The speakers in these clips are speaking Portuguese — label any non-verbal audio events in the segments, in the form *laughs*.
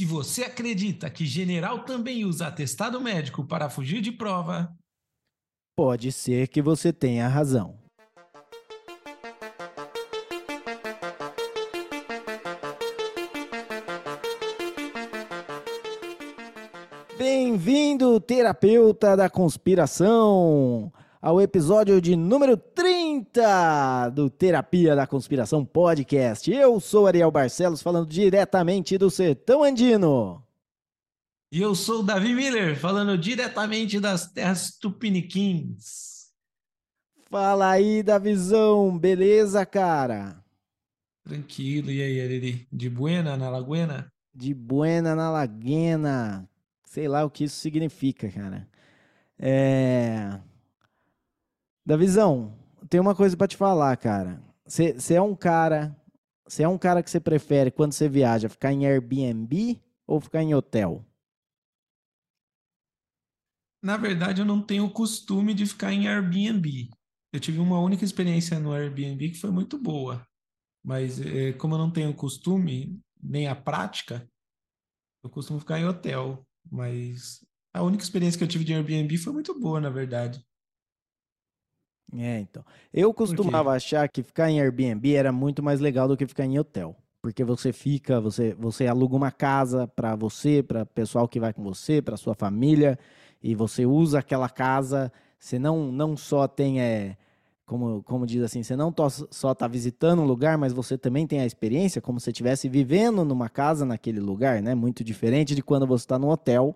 Se você acredita que general também usa atestado médico para fugir de prova, pode ser que você tenha razão. Bem-vindo, terapeuta da conspiração, ao episódio de número 30 do Terapia da Conspiração Podcast. Eu sou Ariel Barcelos, falando diretamente do Sertão Andino. E eu sou o Davi Miller, falando diretamente das terras tupiniquins. Fala aí, Davizão, beleza, cara? Tranquilo, e aí, Ariri? De buena na laguena? De buena na laguena. Sei lá o que isso significa, cara. É... Davizão, tem uma coisa para te falar, cara. Você é um cara. Você é um cara que você prefere quando você viaja ficar em Airbnb ou ficar em hotel? Na verdade, eu não tenho o costume de ficar em Airbnb. Eu tive uma única experiência no Airbnb que foi muito boa. Mas é, como eu não tenho o costume, nem a prática, eu costumo ficar em hotel. Mas a única experiência que eu tive de Airbnb foi muito boa, na verdade. É, então. Eu costumava achar que ficar em Airbnb era muito mais legal do que ficar em hotel. Porque você fica, você, você aluga uma casa para você, para pessoal que vai com você, para sua família, e você usa aquela casa. Você não, não só tem, é, como, como diz assim, você não só está visitando um lugar, mas você também tem a experiência como se estivesse vivendo numa casa naquele lugar, né? Muito diferente de quando você está no hotel,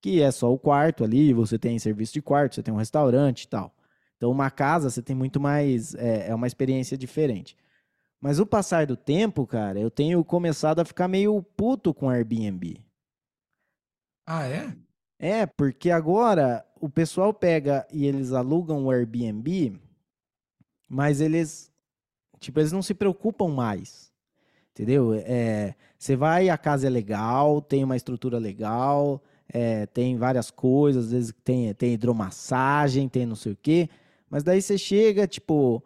que é só o quarto ali, você tem serviço de quarto, você tem um restaurante e tal. Então, uma casa você tem muito mais. É, é uma experiência diferente. Mas o passar do tempo, cara, eu tenho começado a ficar meio puto com Airbnb. Ah, é? É, porque agora o pessoal pega e eles alugam o Airbnb, mas eles, tipo, eles não se preocupam mais. Entendeu? É, você vai, a casa é legal, tem uma estrutura legal, é, tem várias coisas, às vezes tem, tem hidromassagem, tem não sei o quê. Mas daí você chega, tipo,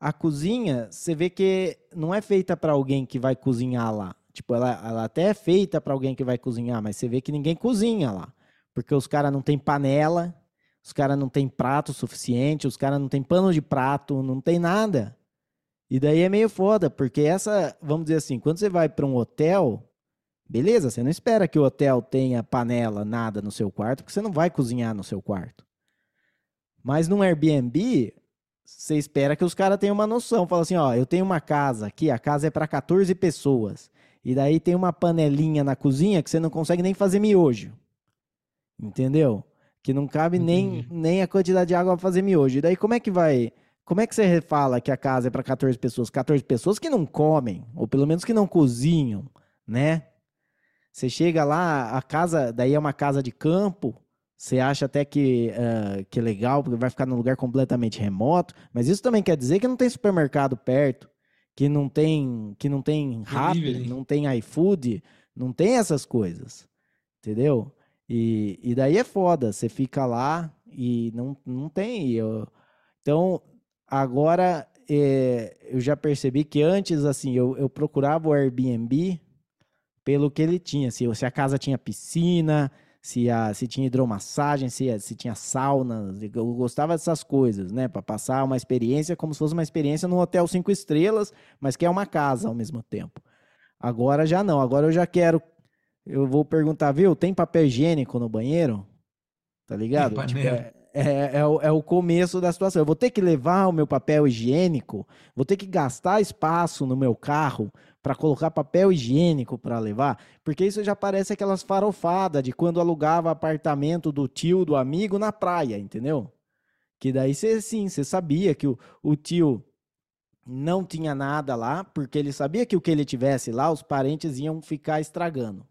a cozinha, você vê que não é feita para alguém que vai cozinhar lá. Tipo, ela, ela até é feita para alguém que vai cozinhar, mas você vê que ninguém cozinha lá. Porque os caras não tem panela, os caras não tem prato suficiente, os caras não tem pano de prato, não tem nada. E daí é meio foda, porque essa, vamos dizer assim, quando você vai para um hotel, beleza, você não espera que o hotel tenha panela, nada no seu quarto, porque você não vai cozinhar no seu quarto. Mas num Airbnb, você espera que os caras tenham uma noção. Fala assim, ó, eu tenho uma casa aqui, a casa é para 14 pessoas. E daí tem uma panelinha na cozinha que você não consegue nem fazer miojo. Entendeu? Que não cabe nem, nem a quantidade de água para fazer miojo. E daí como é que vai... Como é que você fala que a casa é para 14 pessoas? 14 pessoas que não comem, ou pelo menos que não cozinham, né? Você chega lá, a casa, daí é uma casa de campo, você acha até que, uh, que é legal, porque vai ficar num lugar completamente remoto, mas isso também quer dizer que não tem supermercado perto, que não tem, que não tem Rappi, não tem iFood, não tem essas coisas, entendeu? E, e daí é foda, você fica lá e não, não tem. Eu, então, agora é, eu já percebi que antes, assim, eu, eu procurava o Airbnb pelo que ele tinha, se, se a casa tinha piscina, se, a, se tinha hidromassagem, se, se tinha sauna. Eu gostava dessas coisas, né? Para passar uma experiência como se fosse uma experiência num hotel cinco estrelas, mas que é uma casa ao mesmo tempo. Agora já não. Agora eu já quero. Eu vou perguntar, viu? Tem papel higiênico no banheiro? Tá ligado? Tipo, é, é, é, o, é o começo da situação. Eu vou ter que levar o meu papel higiênico, vou ter que gastar espaço no meu carro para colocar papel higiênico para levar, porque isso já parece aquelas farofadas de quando alugava apartamento do tio, do amigo na praia, entendeu? Que daí você sim, você sabia que o, o tio não tinha nada lá, porque ele sabia que o que ele tivesse lá, os parentes iam ficar estragando.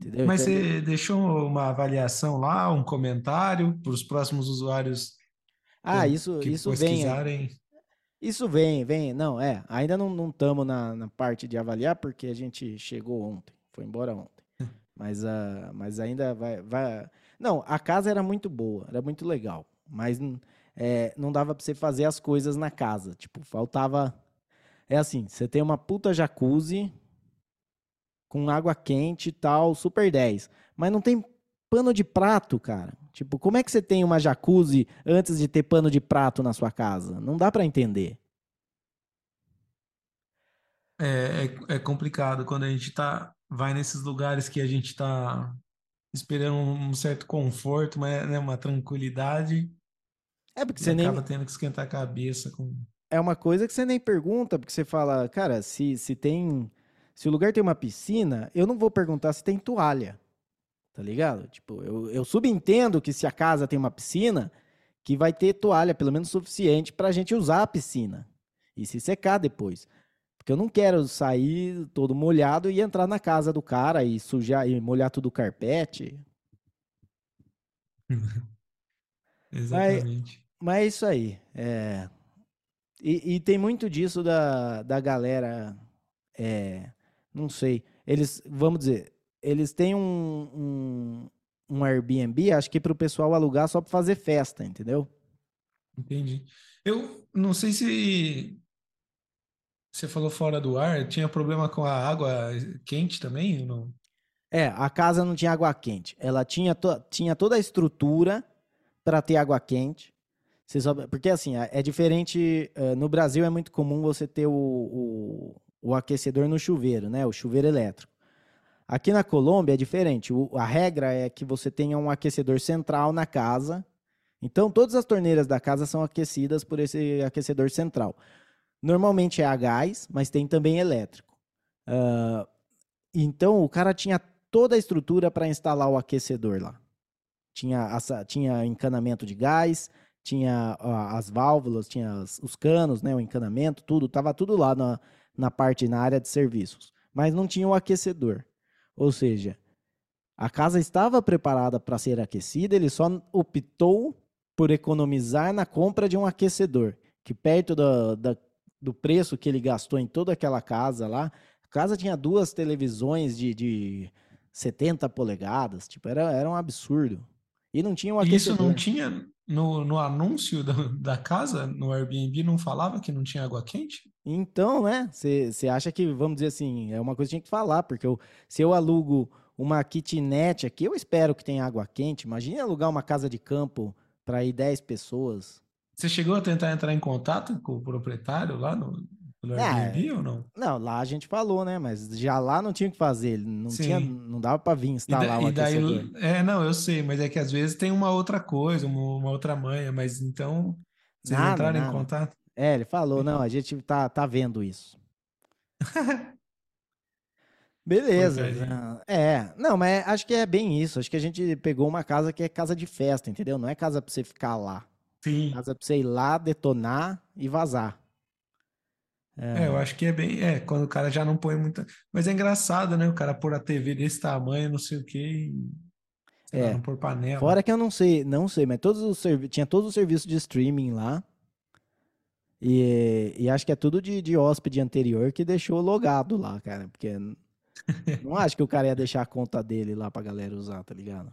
Entendeu? Mas então, você deixou uma avaliação lá, um comentário para os próximos usuários ah, isso, que isso vem. Isso vem, vem. Não, é. Ainda não estamos na, na parte de avaliar, porque a gente chegou ontem. Foi embora ontem. *laughs* mas, uh, mas ainda vai, vai. Não, a casa era muito boa, era muito legal. Mas é, não dava para você fazer as coisas na casa. Tipo, faltava. É assim: você tem uma puta jacuzzi com água quente e tal, super 10. Mas não tem pano de prato, cara. Tipo, como é que você tem uma jacuzzi antes de ter pano de prato na sua casa? Não dá para entender. É, é, é, complicado quando a gente tá, vai nesses lugares que a gente está esperando um certo conforto, mas, né, uma tranquilidade. É porque você acaba nem... tendo que esquentar a cabeça com. É uma coisa que você nem pergunta, porque você fala, cara, se, se tem. Se o lugar tem uma piscina, eu não vou perguntar se tem toalha. Tá ligado? Tipo, eu, eu subentendo que se a casa tem uma piscina, que vai ter toalha, pelo menos suficiente, pra gente usar a piscina. E se secar depois. Porque eu não quero sair todo molhado e entrar na casa do cara e sujar e molhar tudo o carpete. *laughs* Exatamente. Mas, mas, é isso aí. É... E, e, tem muito disso da, da galera. É... Não sei. Eles, vamos dizer, eles têm um, um, um Airbnb, acho que para o pessoal alugar só para fazer festa, entendeu? Entendi. Eu não sei se você falou fora do ar, tinha problema com a água quente também? Não? É, a casa não tinha água quente. Ela tinha, to tinha toda a estrutura para ter água quente. Você sabe, porque assim, é, é diferente. Uh, no Brasil é muito comum você ter o, o, o, aquecedor no chuveiro, né? O chuveiro elétrico. Aqui na Colômbia é diferente. O, a regra é que você tenha um aquecedor central na casa. Então, todas as torneiras da casa são aquecidas por esse aquecedor central. Normalmente é a gás, mas tem também elétrico. Uh, então o cara tinha toda a estrutura para instalar o aquecedor lá. Tinha, tinha encanamento de gás, tinha uh, as válvulas, tinha as, os canos, né, o encanamento, tudo, estava tudo lá na, na parte, na área de serviços. Mas não tinha o aquecedor. Ou seja, a casa estava preparada para ser aquecida, ele só optou por economizar na compra de um aquecedor, que perto da, da do preço que ele gastou em toda aquela casa lá. A casa tinha duas televisões de, de 70 polegadas, tipo, era, era um absurdo. E não tinha um aquecedor. Isso não tinha no, no anúncio da, da casa, no Airbnb, não falava que não tinha água quente? Então, né? Você acha que, vamos dizer assim, é uma coisa que tinha que falar, porque eu, se eu alugo uma kitnet aqui, eu espero que tenha água quente. Imagine alugar uma casa de campo para ir 10 pessoas. Você chegou a tentar entrar em contato com o proprietário lá no, no Airbnb é, ou não? Não, lá a gente falou, né? Mas já lá não tinha o que fazer, não Sim. tinha, não dava para vir instalar e da, aquecedor. Daí, é, não, eu sei, mas é que às vezes tem uma outra coisa, uma, uma outra manha, mas então vocês nada, entraram nada. em contato? É, ele falou, não, a gente tá, tá vendo isso. *laughs* Beleza. É, não, mas acho que é bem isso. Acho que a gente pegou uma casa que é casa de festa, entendeu? Não é casa para você ficar lá. Sim. Casa pra você ir lá, detonar e vazar. É. é. eu acho que é bem. É, quando o cara já não põe muita. Mas é engraçado, né? O cara pôr a TV desse tamanho, não sei o quê. E... é. Lá, não pôr panela. Fora que eu não sei, não sei, mas todos os servi... tinha todos os serviços de streaming lá. E, e acho que é tudo de, de hóspede anterior que deixou logado lá, cara. Porque *laughs* não acho que o cara ia deixar a conta dele lá pra galera usar, tá ligado?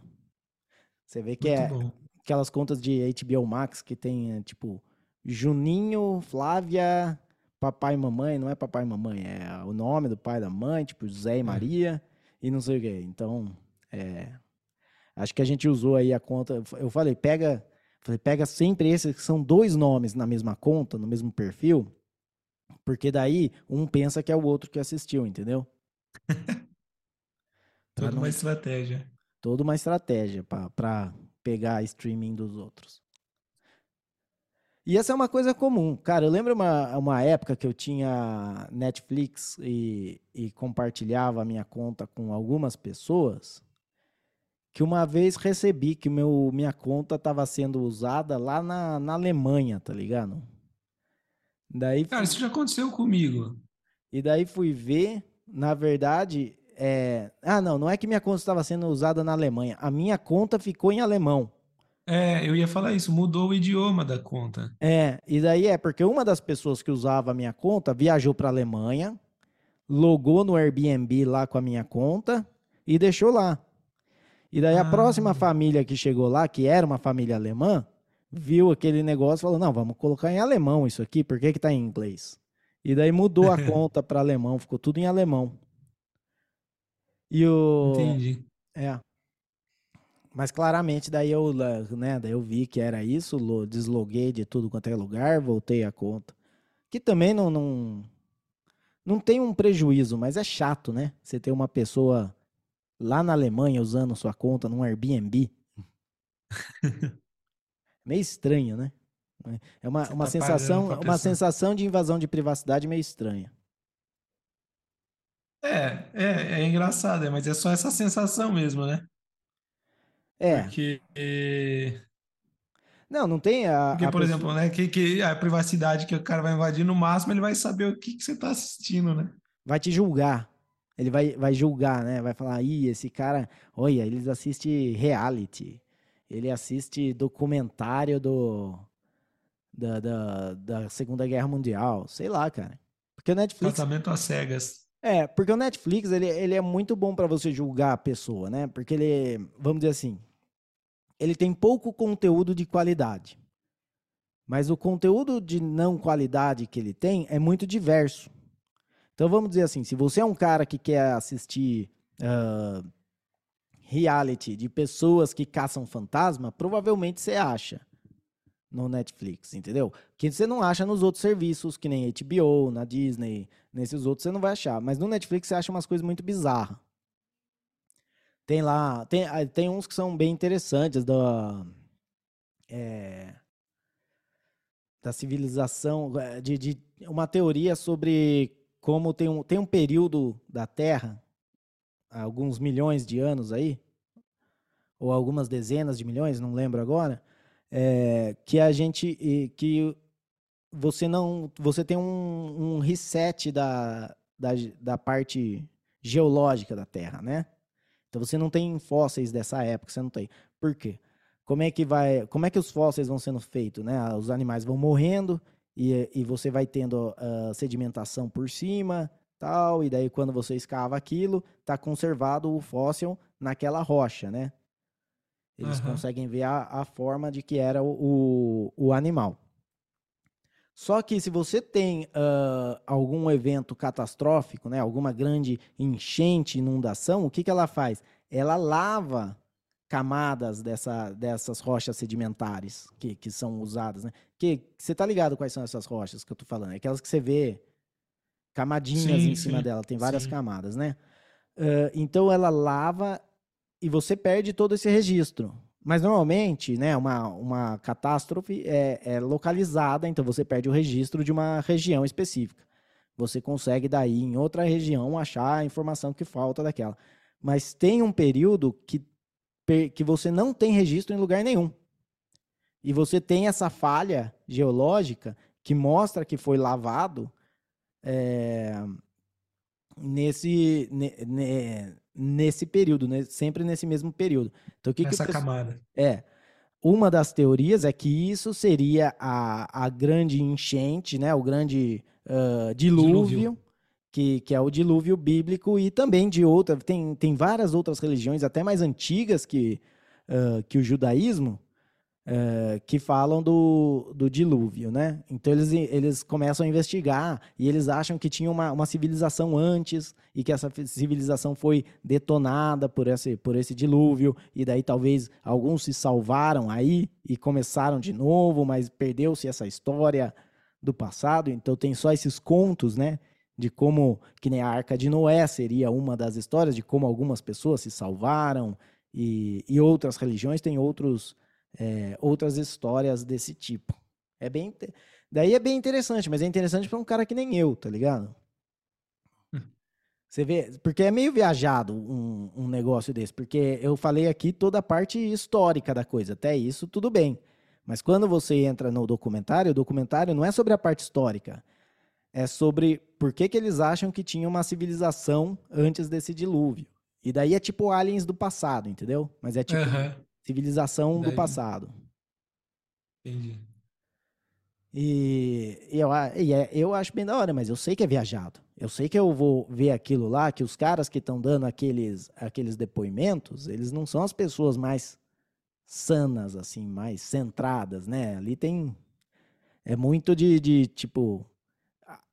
Você vê que Muito é, bom aquelas contas de HBO Max que tem, é, tipo, Juninho, Flávia, papai e mamãe, não é papai e mamãe, é o nome do pai e da mãe, tipo José e é. Maria, e não sei o quê. Então, é, acho que a gente usou aí a conta, eu falei, pega, falei, pega sempre esses que são dois nomes na mesma conta, no mesmo perfil, porque daí um pensa que é o outro que assistiu, entendeu? *laughs* Toda não... uma estratégia. Toda uma estratégia para pegar streaming dos outros. E essa é uma coisa comum. Cara, eu lembro uma, uma época que eu tinha Netflix e, e compartilhava a minha conta com algumas pessoas, que uma vez recebi que meu, minha conta estava sendo usada lá na, na Alemanha, tá ligado? Daí, Cara, isso já aconteceu comigo. E daí fui ver, na verdade, é... Ah, não, não é que minha conta estava sendo usada na Alemanha. A minha conta ficou em alemão. É, eu ia falar isso, mudou o idioma da conta. É, e daí é porque uma das pessoas que usava a minha conta viajou para a Alemanha, logou no Airbnb lá com a minha conta e deixou lá. E daí ah. a próxima família que chegou lá, que era uma família alemã, viu aquele negócio e falou: não, vamos colocar em alemão isso aqui, por que, que tá em inglês? E daí mudou a *laughs* conta para alemão, ficou tudo em alemão. E o. Entendi. É. Mas claramente daí eu, né, daí eu vi que era isso, desloguei de tudo quanto é lugar, voltei a conta. Que também não, não, não tem um prejuízo, mas é chato, né? Você ter uma pessoa lá na Alemanha usando sua conta num Airbnb. *laughs* meio estranho, né? É uma, uma tá sensação, uma sensação de invasão de privacidade meio estranha. É, é, é engraçado, é, mas é só essa sensação mesmo, né? É. Porque. Não, não tem a. Porque, a por pessoa... exemplo, né, que, que a privacidade que o cara vai invadir, no máximo ele vai saber o que, que você está assistindo, né? Vai te julgar. Ele vai, vai julgar, né? Vai falar, ih, esse cara, olha, eles assistem reality. Ele assiste documentário do. Da, da, da Segunda Guerra Mundial. Sei lá, cara. Porque o Netflix. Tratamento às cegas. É, porque o Netflix, ele, ele é muito bom para você julgar a pessoa, né? Porque ele, vamos dizer assim, ele tem pouco conteúdo de qualidade. Mas o conteúdo de não qualidade que ele tem é muito diverso. Então vamos dizer assim, se você é um cara que quer assistir uh, reality de pessoas que caçam fantasma, provavelmente você acha no Netflix, entendeu? Que você não acha nos outros serviços, que nem HBO, na Disney, nesses outros você não vai achar. Mas no Netflix você acha umas coisas muito bizarras. Tem lá, tem, ah, tem uns que são bem interessantes da é, da civilização, é, de, de uma teoria sobre como tem um, tem um período da Terra, alguns milhões de anos aí, ou algumas dezenas de milhões, não lembro agora, é, que a gente que você não você tem um, um reset da, da, da, parte geológica da Terra, né? Então você não tem fósseis dessa época, você não tem. Por quê? Como é que vai, como é que os fósseis vão sendo feitos, né? Os animais vão morrendo e, e você vai tendo uh, sedimentação por cima, tal, e daí quando você escava aquilo, está conservado o fóssil naquela rocha, né? Eles uhum. conseguem ver a, a, forma de que era o, o, o animal. Só que se você tem uh, algum evento catastrófico, né, alguma grande enchente, inundação, o que, que ela faz? Ela lava camadas dessa, dessas rochas sedimentares que, que são usadas. Né? Que, você tá ligado quais são essas rochas que eu tô falando? É aquelas que você vê camadinhas sim, em cima sim, dela, tem várias sim. camadas, né? Uh, então ela lava e você perde todo esse registro. Mas normalmente, né, uma, uma catástrofe é, é, localizada, então você perde o registro de uma região específica. Você consegue daí em outra região achar a informação que falta daquela. Mas tem um período que, que você não tem registro em lugar nenhum. E você tem essa falha geológica que mostra que foi lavado é, nesse, ne, nesse período, né? sempre nesse mesmo período. Então, o que Essa que camada. É. Uma das teorias é que isso seria a, a grande enchente, né? o grande uh, dilúvio, dilúvio. Que, que é o dilúvio bíblico, e também de outra. Tem, tem várias outras religiões, até mais antigas que, uh, que o judaísmo, é, que falam do, do dilúvio, né? Então eles, eles começam a investigar e eles acham que tinha uma, uma civilização antes e que essa civilização foi detonada por esse, por esse dilúvio e daí talvez alguns se salvaram aí e começaram de novo, mas perdeu-se essa história do passado. Então tem só esses contos, né? De como que nem a Arca de Noé seria uma das histórias de como algumas pessoas se salvaram e, e outras religiões têm outros é, outras histórias desse tipo. É bem. Daí é bem interessante, mas é interessante para um cara que nem eu, tá ligado? Você vê, porque é meio viajado um, um, negócio desse, porque eu falei aqui toda a parte histórica da coisa, até isso tudo bem. Mas quando você entra no documentário, o documentário não é sobre a parte histórica, é sobre por que, que eles acham que tinha uma civilização antes desse dilúvio. E daí é tipo aliens do passado, entendeu? Mas é tipo. Uhum. Civilização do passado. Entendi. E, e, eu, e é, eu acho bem da hora, mas eu sei que é viajado. Eu sei que eu vou ver aquilo lá, que os caras que estão dando aqueles, aqueles depoimentos, eles não são as pessoas mais sanas, assim, mais centradas, né? Ali tem. É muito de, de tipo.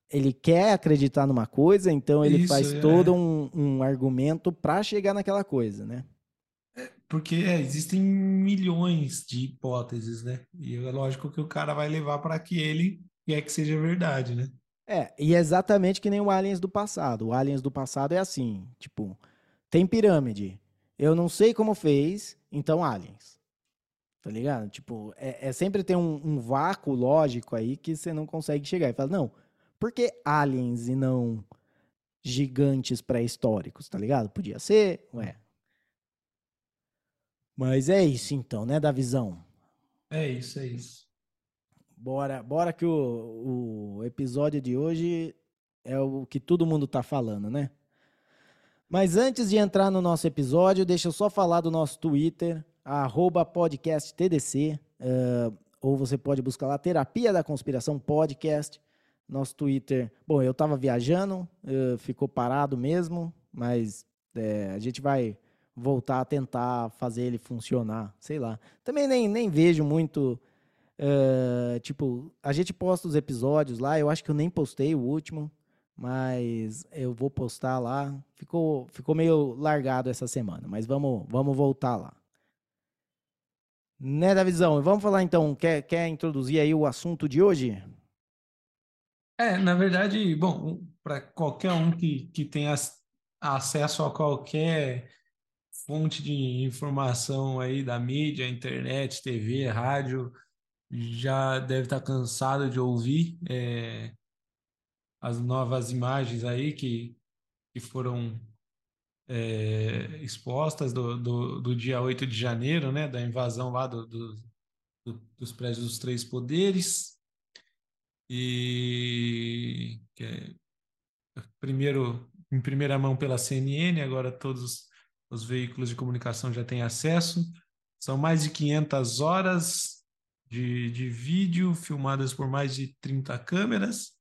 ele quer acreditar numa coisa, então ele Isso, faz é. todo um, um argumento para chegar naquela coisa, né? É, porque é, existem milhões de hipóteses, né? E é lógico que o cara vai levar para que ele quer que seja verdade, né? É, e é exatamente que nem o Aliens do passado. O Aliens do passado é assim, tipo, tem pirâmide. Eu não sei como fez, então Aliens. Tá ligado? Tipo, é, é sempre tem um, um, vácuo lógico aí que você não consegue chegar. E fala, não, por que aliens e não gigantes pré-históricos, tá ligado? Podia ser, ué. Mas é isso então, né, da visão. É isso, é isso. Bora, bora que o, o episódio de hoje é o que todo mundo tá falando, né? Mas antes de entrar no nosso episódio, deixa eu só falar do nosso Twitter, podcasttdc, uh, ou você pode buscar lá Terapia da Conspiração Podcast, nosso Twitter. Bom, eu tava viajando, uh, ficou parado mesmo, mas é, a gente vai voltar a tentar fazer ele funcionar, sei lá. Também nem, nem vejo muito Uh, tipo, a gente posta os episódios lá. Eu acho que eu nem postei o último, mas eu vou postar lá. Ficou, ficou meio largado essa semana, mas vamos, vamos voltar lá. Né, da visão? Vamos falar então. Quer, quer introduzir aí o assunto de hoje? É, na verdade, bom, para qualquer um que, que tenha acesso a qualquer fonte de informação aí da mídia, internet, TV, rádio, já deve estar cansado de ouvir é, as novas imagens aí que, que foram é, expostas do, do, do, dia 8 de janeiro, né, da invasão lá do, do, dos prédios dos três poderes. E é, primeiro, em primeira mão pela CNN, agora todos os veículos de comunicação já têm acesso. São mais de 500 horas de, de vídeo, filmadas por mais de 30 câmeras.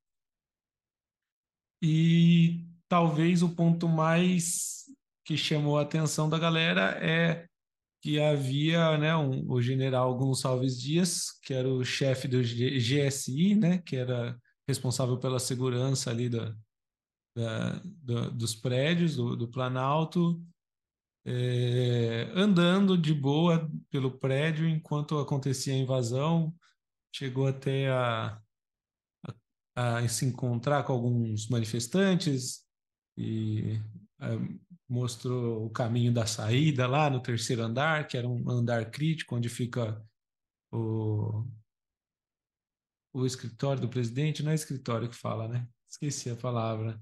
E talvez o ponto mais que chamou a atenção da galera é que havia né, um, o general Gonçalves Dias, que era o chefe do GSI, né, que era responsável pela segurança ali da, da, da dos prédios do, do Planalto, é, andando de boa pelo prédio enquanto acontecia a invasão, chegou até a, a, a se encontrar com alguns manifestantes e é, mostrou o caminho da saída lá no terceiro andar, que era um andar crítico, onde fica o, o escritório do presidente, não é escritório que fala, né? Esqueci a palavra.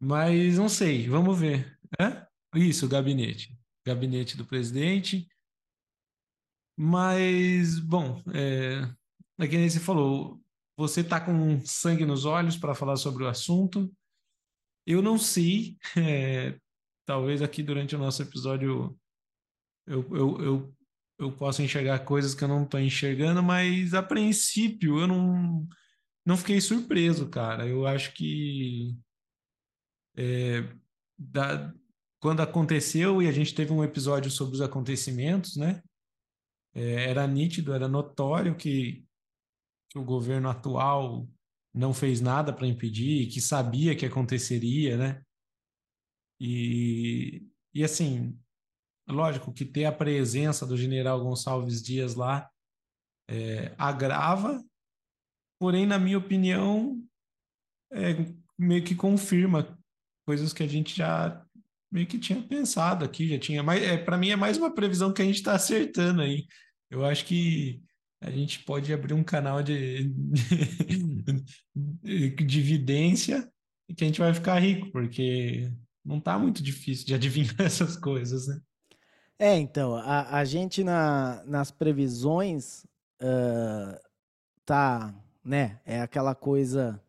Mas não sei, vamos ver. É? Isso, gabinete. Gabinete do presidente. Mas, bom, é, é que nem você falou, você está com sangue nos olhos para falar sobre o assunto. Eu não sei, *laughs* é, talvez aqui durante o nosso episódio eu, eu, eu, eu possa enxergar coisas que eu não estou enxergando, mas a princípio eu não, não fiquei surpreso, cara. Eu acho que é, da, quando aconteceu e a gente teve um episódio sobre os acontecimentos, né? É, era nítido, era notório que, que o governo atual não fez nada para impedir, que sabia que aconteceria, né? E, e assim, lógico que ter a presença do general Gonçalves Dias lá é, agrava, porém, na minha opinião, é, meio que confirma coisas que a gente já meio que tinha pensado aqui, já tinha. Mas é, para mim é mais uma previsão que a gente está acertando aí. Eu acho que a gente pode abrir um canal de, de evidência e que a gente vai ficar rico, porque não está muito difícil de adivinhar *laughs* essas coisas, né? É, então, a, a gente na, nas previsões uh, tá, né? É aquela coisa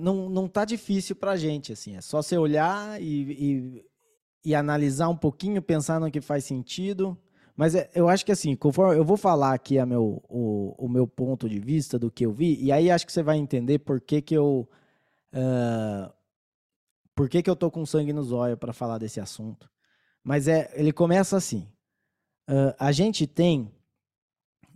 não, não tá difícil para gente, assim. É só você olhar e, e, e, analisar um pouquinho, pensar no que faz sentido. Mas é, eu acho que assim, conforme eu vou falar aqui a meu, o, o meu ponto de vista do que eu vi, e aí acho que você vai entender por que, que eu. Uh, por que, que eu tô com sangue nos olhos para falar desse assunto. Mas é, ele começa assim. Uh, a gente tem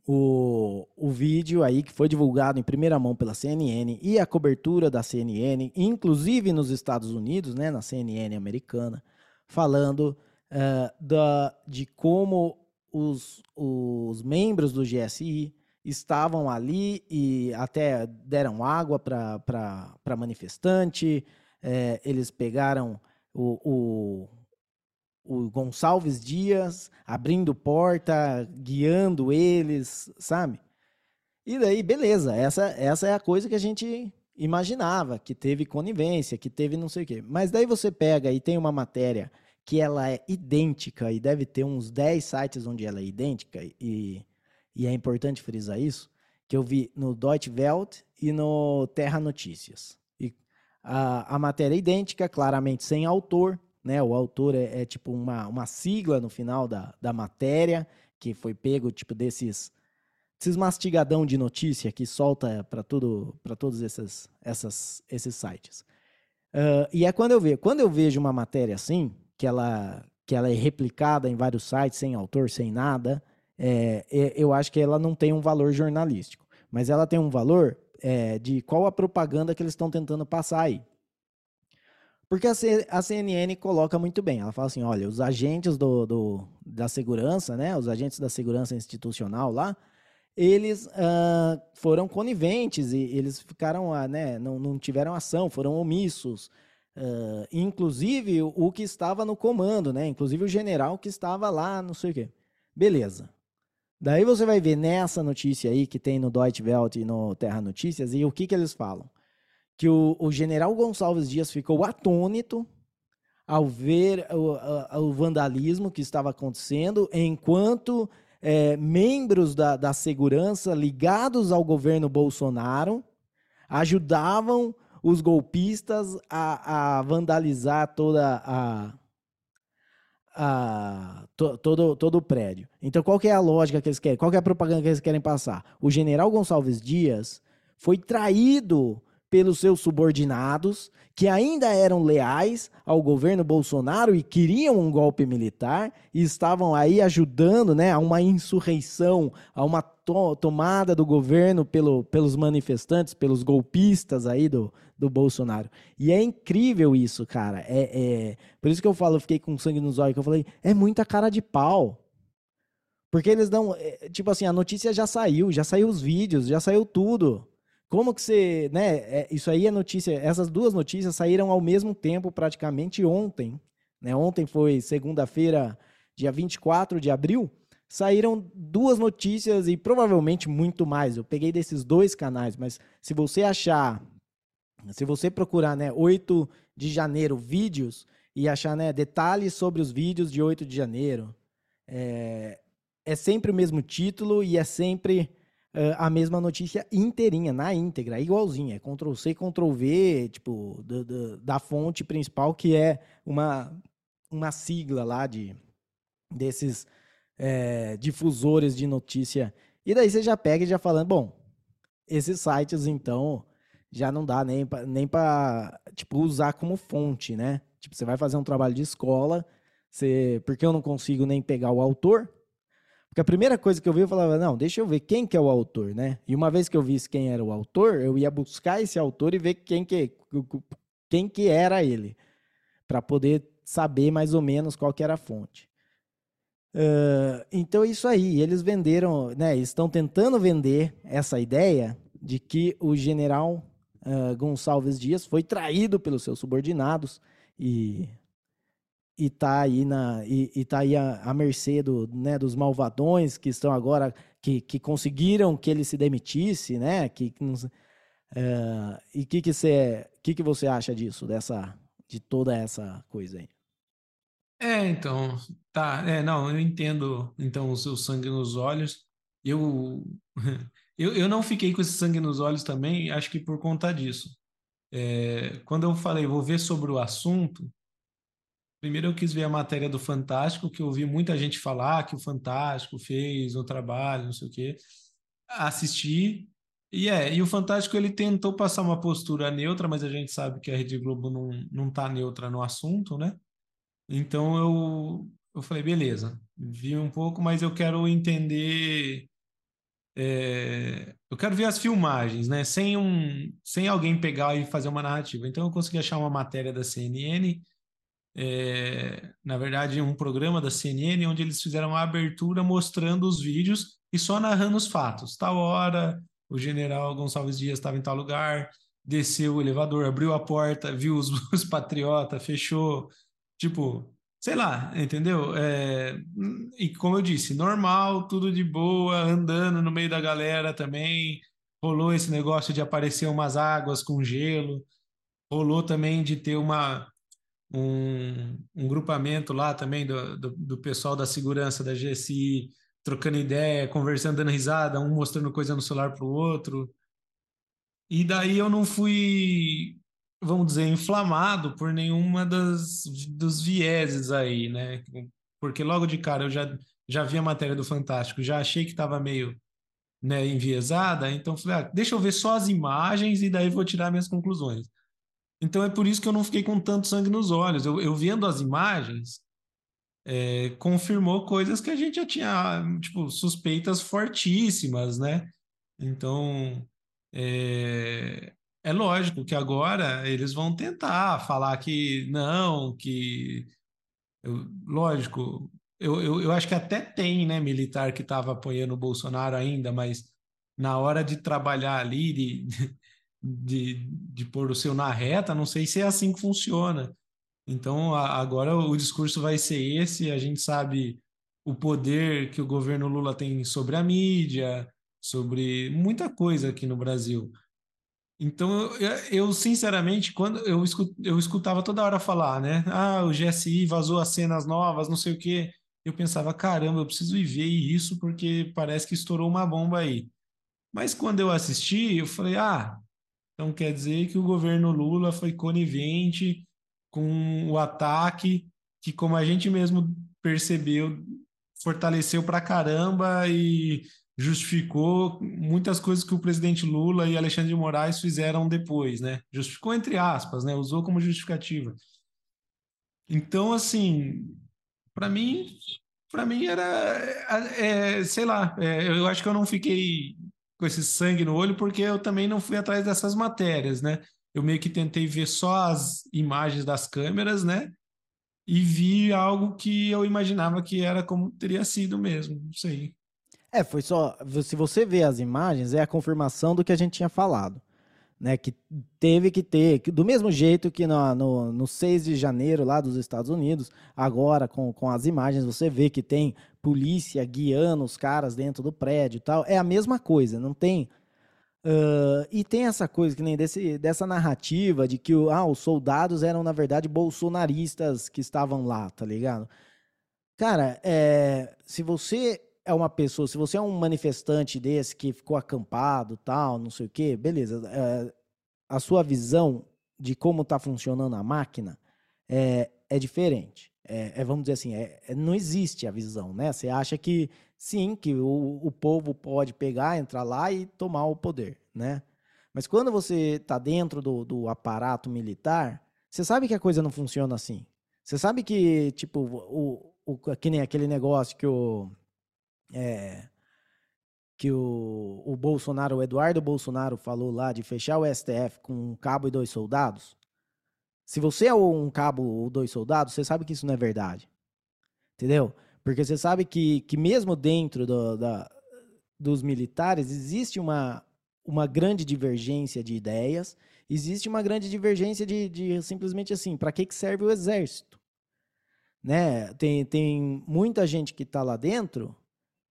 o, o vídeo aí que foi divulgado em primeira mão pela CNN e a cobertura da CNN, inclusive nos Estados Unidos, né, na CNN americana, falando uh, da, de como os, os membros do GSI estavam ali e até deram água para manifestante, é, eles pegaram o, o Gonçalves Dias abrindo porta, guiando eles, sabe? E daí, beleza, essa, essa é a coisa que a gente imaginava, que teve conivência, que teve não sei o quê. Mas daí você pega e tem uma matéria que ela é idêntica, e deve ter uns 10 sites onde ela é idêntica, e, e é importante frisar isso, que eu vi no Deutsche Welt e no Terra Notícias. E a, a matéria é idêntica, claramente sem autor, né? O autor é, é, tipo uma, uma sigla no final da, da matéria, que foi pego tipo desses esses mastigadão de notícia que solta para tudo para todos esses, essas, esses sites. Uh, e é quando eu vejo quando eu vejo uma matéria assim que ela que ela é replicada em vários sites sem autor sem nada é, é, eu acho que ela não tem um valor jornalístico mas ela tem um valor é, de qual a propaganda que eles estão tentando passar aí porque a, C, a, CNN coloca muito bem. Ela fala assim: olha, os agentes do, do da segurança, né? Os agentes da segurança institucional lá, eles uh, foram coniventes e eles ficaram, uh, né? Não, não tiveram ação, foram omissos. Uh, inclusive o, que estava no comando, né? Inclusive o general que estava lá, não sei o quê. Beleza. Daí você vai ver nessa notícia aí que tem no Deutsche Welt e no Terra Notícias e o que, que eles falam que o, o general Gonçalves Dias ficou atônito ao ver o, o vandalismo que estava acontecendo, enquanto é, membros da, da segurança ligados ao governo Bolsonaro ajudavam os golpistas a, a vandalizar toda a, a, to, todo, todo o prédio. Então, qual é a lógica que eles querem? Qual é a propaganda que eles querem passar? O general Gonçalves Dias foi traído pelos seus subordinados, que ainda eram leais ao governo Bolsonaro e queriam um golpe militar e estavam aí ajudando né, a uma insurreição, a uma to tomada do governo pelo, pelos manifestantes, pelos golpistas aí do, do Bolsonaro. E é incrível isso, cara. É, é... Por isso que eu falo, eu fiquei com sangue nos olhos, que eu falei, é muita cara de pau. Porque eles dão. É, tipo assim, a notícia já saiu, já saiu os vídeos, já saiu tudo. Como que você, né? É, isso aí é notícia. Essas duas notícias saíram ao mesmo tempo, praticamente ontem. Né? Ontem foi segunda-feira, dia 24 de abril. Saíram duas notícias e provavelmente muito mais. Eu peguei desses dois canais, mas se você achar, se você procurar, né, 8 de janeiro vídeos e achar, né, detalhes sobre os vídeos de 8 de janeiro, é, é sempre o mesmo título e é sempre a mesma notícia inteirinha, na íntegra, igualzinha. Ctrl C, Ctrl V, tipo, do, do, da fonte principal, que é uma, uma sigla lá de desses é, difusores de notícia. E daí você já pega e já falando, bom, esses sites, então, já não dá nem para nem tipo, usar como fonte, né? Tipo, você vai fazer um trabalho de escola, você, porque eu não consigo nem pegar o autor, porque a primeira coisa que eu vi, eu falava, não, deixa eu ver quem que é o autor, né? E uma vez que eu visse quem era o autor, eu ia buscar esse autor e ver quem que, quem que era ele, para poder saber mais ou menos qual que era a fonte. Uh, então é isso aí, eles venderam, né? Estão tentando vender essa ideia de que o general uh, Gonçalves Dias foi traído pelos seus subordinados e e tá aí na e, e tá aí a mercê do, né, dos malvadões que estão agora que, que conseguiram que ele se demitisse, né? Que, que uh, e que que você que que você acha disso dessa de toda essa coisa aí? É, então, tá, é, não, eu entendo então o seu sangue nos olhos. Eu, *laughs* eu, eu não fiquei com esse sangue nos olhos também, acho que por conta disso. É, quando eu falei, vou ver sobre o assunto, Primeiro eu quis ver a matéria do Fantástico, que eu ouvi muita gente falar que o Fantástico fez o trabalho, não sei o quê. Assisti, e é, e o Fantástico ele tentou passar uma postura neutra, mas a gente sabe que a Rede Globo não, não tá neutra no assunto, né? Então eu, eu falei, beleza, vi um pouco, mas eu quero entender é, eu quero ver as filmagens, né? Sem um, sem alguém pegar e fazer uma narrativa. Então eu consegui achar uma matéria da CNN, é, na verdade um programa da CNN onde eles fizeram uma abertura mostrando os vídeos e só narrando os fatos. Tal hora, o general Gonçalves Dias estava em tal lugar, desceu o elevador, abriu a porta, viu os, *laughs* os patriotas, fechou, tipo, sei lá, entendeu? É, e como eu disse, normal, tudo de boa, andando no meio da galera também. Rolou esse negócio de aparecer umas águas com gelo, rolou também de ter uma, um, um grupamento lá também do, do, do pessoal da segurança da GSI trocando ideia, conversando, dando risada, um mostrando coisa no celular para o outro. E daí eu não fui, vamos dizer, inflamado por nenhuma das dos vieses aí, né? Porque logo de cara eu já já vi a matéria do Fantástico, já achei que estava meio né, enviesada, então falei, ah, deixa eu ver só as imagens e daí vou tirar minhas conclusões. Então é por isso que eu não fiquei com tanto sangue nos olhos. Eu, eu vendo as imagens, é, confirmou coisas que a gente já tinha, tipo, suspeitas fortíssimas, né? Então, é, é lógico que agora eles vão tentar falar que não, que. Eu, lógico, eu, eu, eu acho que até tem, né, militar que estava apoiando o Bolsonaro ainda, mas na hora de trabalhar ali, de, de, de pôr o seu na reta, não sei se é assim que funciona. Então, agora o discurso vai ser esse, a gente sabe o poder que o governo Lula tem sobre a mídia, sobre muita coisa aqui no Brasil. Então, eu, eu sinceramente, quando eu, escut, eu escutava toda hora falar, né? Ah, o GSI vazou as cenas novas, não sei o quê. Eu pensava, caramba, eu preciso ir ver isso porque parece que estourou uma bomba aí. Mas quando eu assisti, eu falei, ah, então quer dizer que o governo Lula foi conivente com o ataque, que como a gente mesmo percebeu, fortaleceu pra caramba e justificou muitas coisas que o presidente Lula e Alexandre de Moraes fizeram depois, né? Justificou entre aspas, né? Usou como justificativa. Então, assim, para mim, para mim era, é, sei lá, é, eu acho que eu não fiquei com esse sangue no olho porque eu também não fui atrás dessas matérias, né? eu meio que tentei ver só as imagens das câmeras, né? E vi algo que eu imaginava que era como teria sido mesmo, não sei. É, foi só. Se você vê as imagens, é a confirmação do que a gente tinha falado. Né, que teve que ter, que, do mesmo jeito que no, no, no 6 de janeiro lá dos Estados Unidos, agora com, com as imagens você vê que tem polícia guiando os caras dentro do prédio e tal, é a mesma coisa, não tem Uh, e tem essa coisa que nem desse, dessa narrativa de que ah, os soldados eram, na verdade, bolsonaristas que estavam lá, tá ligado? Cara, é, se você é uma pessoa, se você é um manifestante desse que ficou acampado, tal, não sei o quê, beleza. É, a sua visão de como está funcionando a máquina é, é diferente. É, é, vamos dizer assim, é, é, não existe a visão, né? Você acha que sim, que o, o povo pode pegar, entrar lá e tomar o poder, né? Mas quando você está dentro do, do aparato militar, você sabe que a coisa não funciona assim. Você sabe que, tipo, o, o, que nem aquele negócio que o. É, que o, o Bolsonaro, o Eduardo Bolsonaro falou lá de fechar o STF com um cabo e dois soldados. Se você é um cabo ou dois soldados, você sabe que isso não é verdade. Entendeu? Porque você sabe que, que mesmo dentro do, da, dos militares existe uma, uma grande divergência de ideias, existe uma grande divergência de, de simplesmente assim, para que, que serve o exército? Né? Tem, tem muita gente que está lá dentro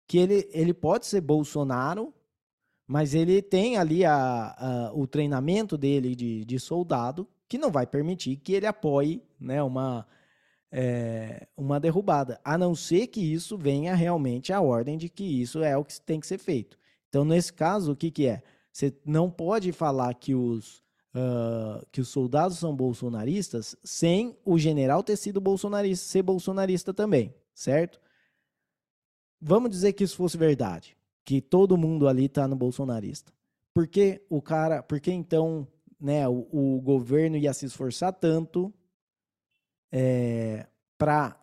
que ele, ele pode ser Bolsonaro, mas ele tem ali a, a, o treinamento dele de, de soldado que não vai permitir que ele apoie né, uma, é, uma derrubada, a não ser que isso venha realmente a ordem de que isso é o que tem que ser feito. Então, nesse caso, o que, que é? Você não pode falar que os, uh, que os soldados são bolsonaristas sem o general ter sido bolsonarista, ser bolsonarista também, certo? Vamos dizer que isso fosse verdade, que todo mundo ali está no bolsonarista. Por que o cara, por que então né, o, o governo ia se esforçar tanto é, para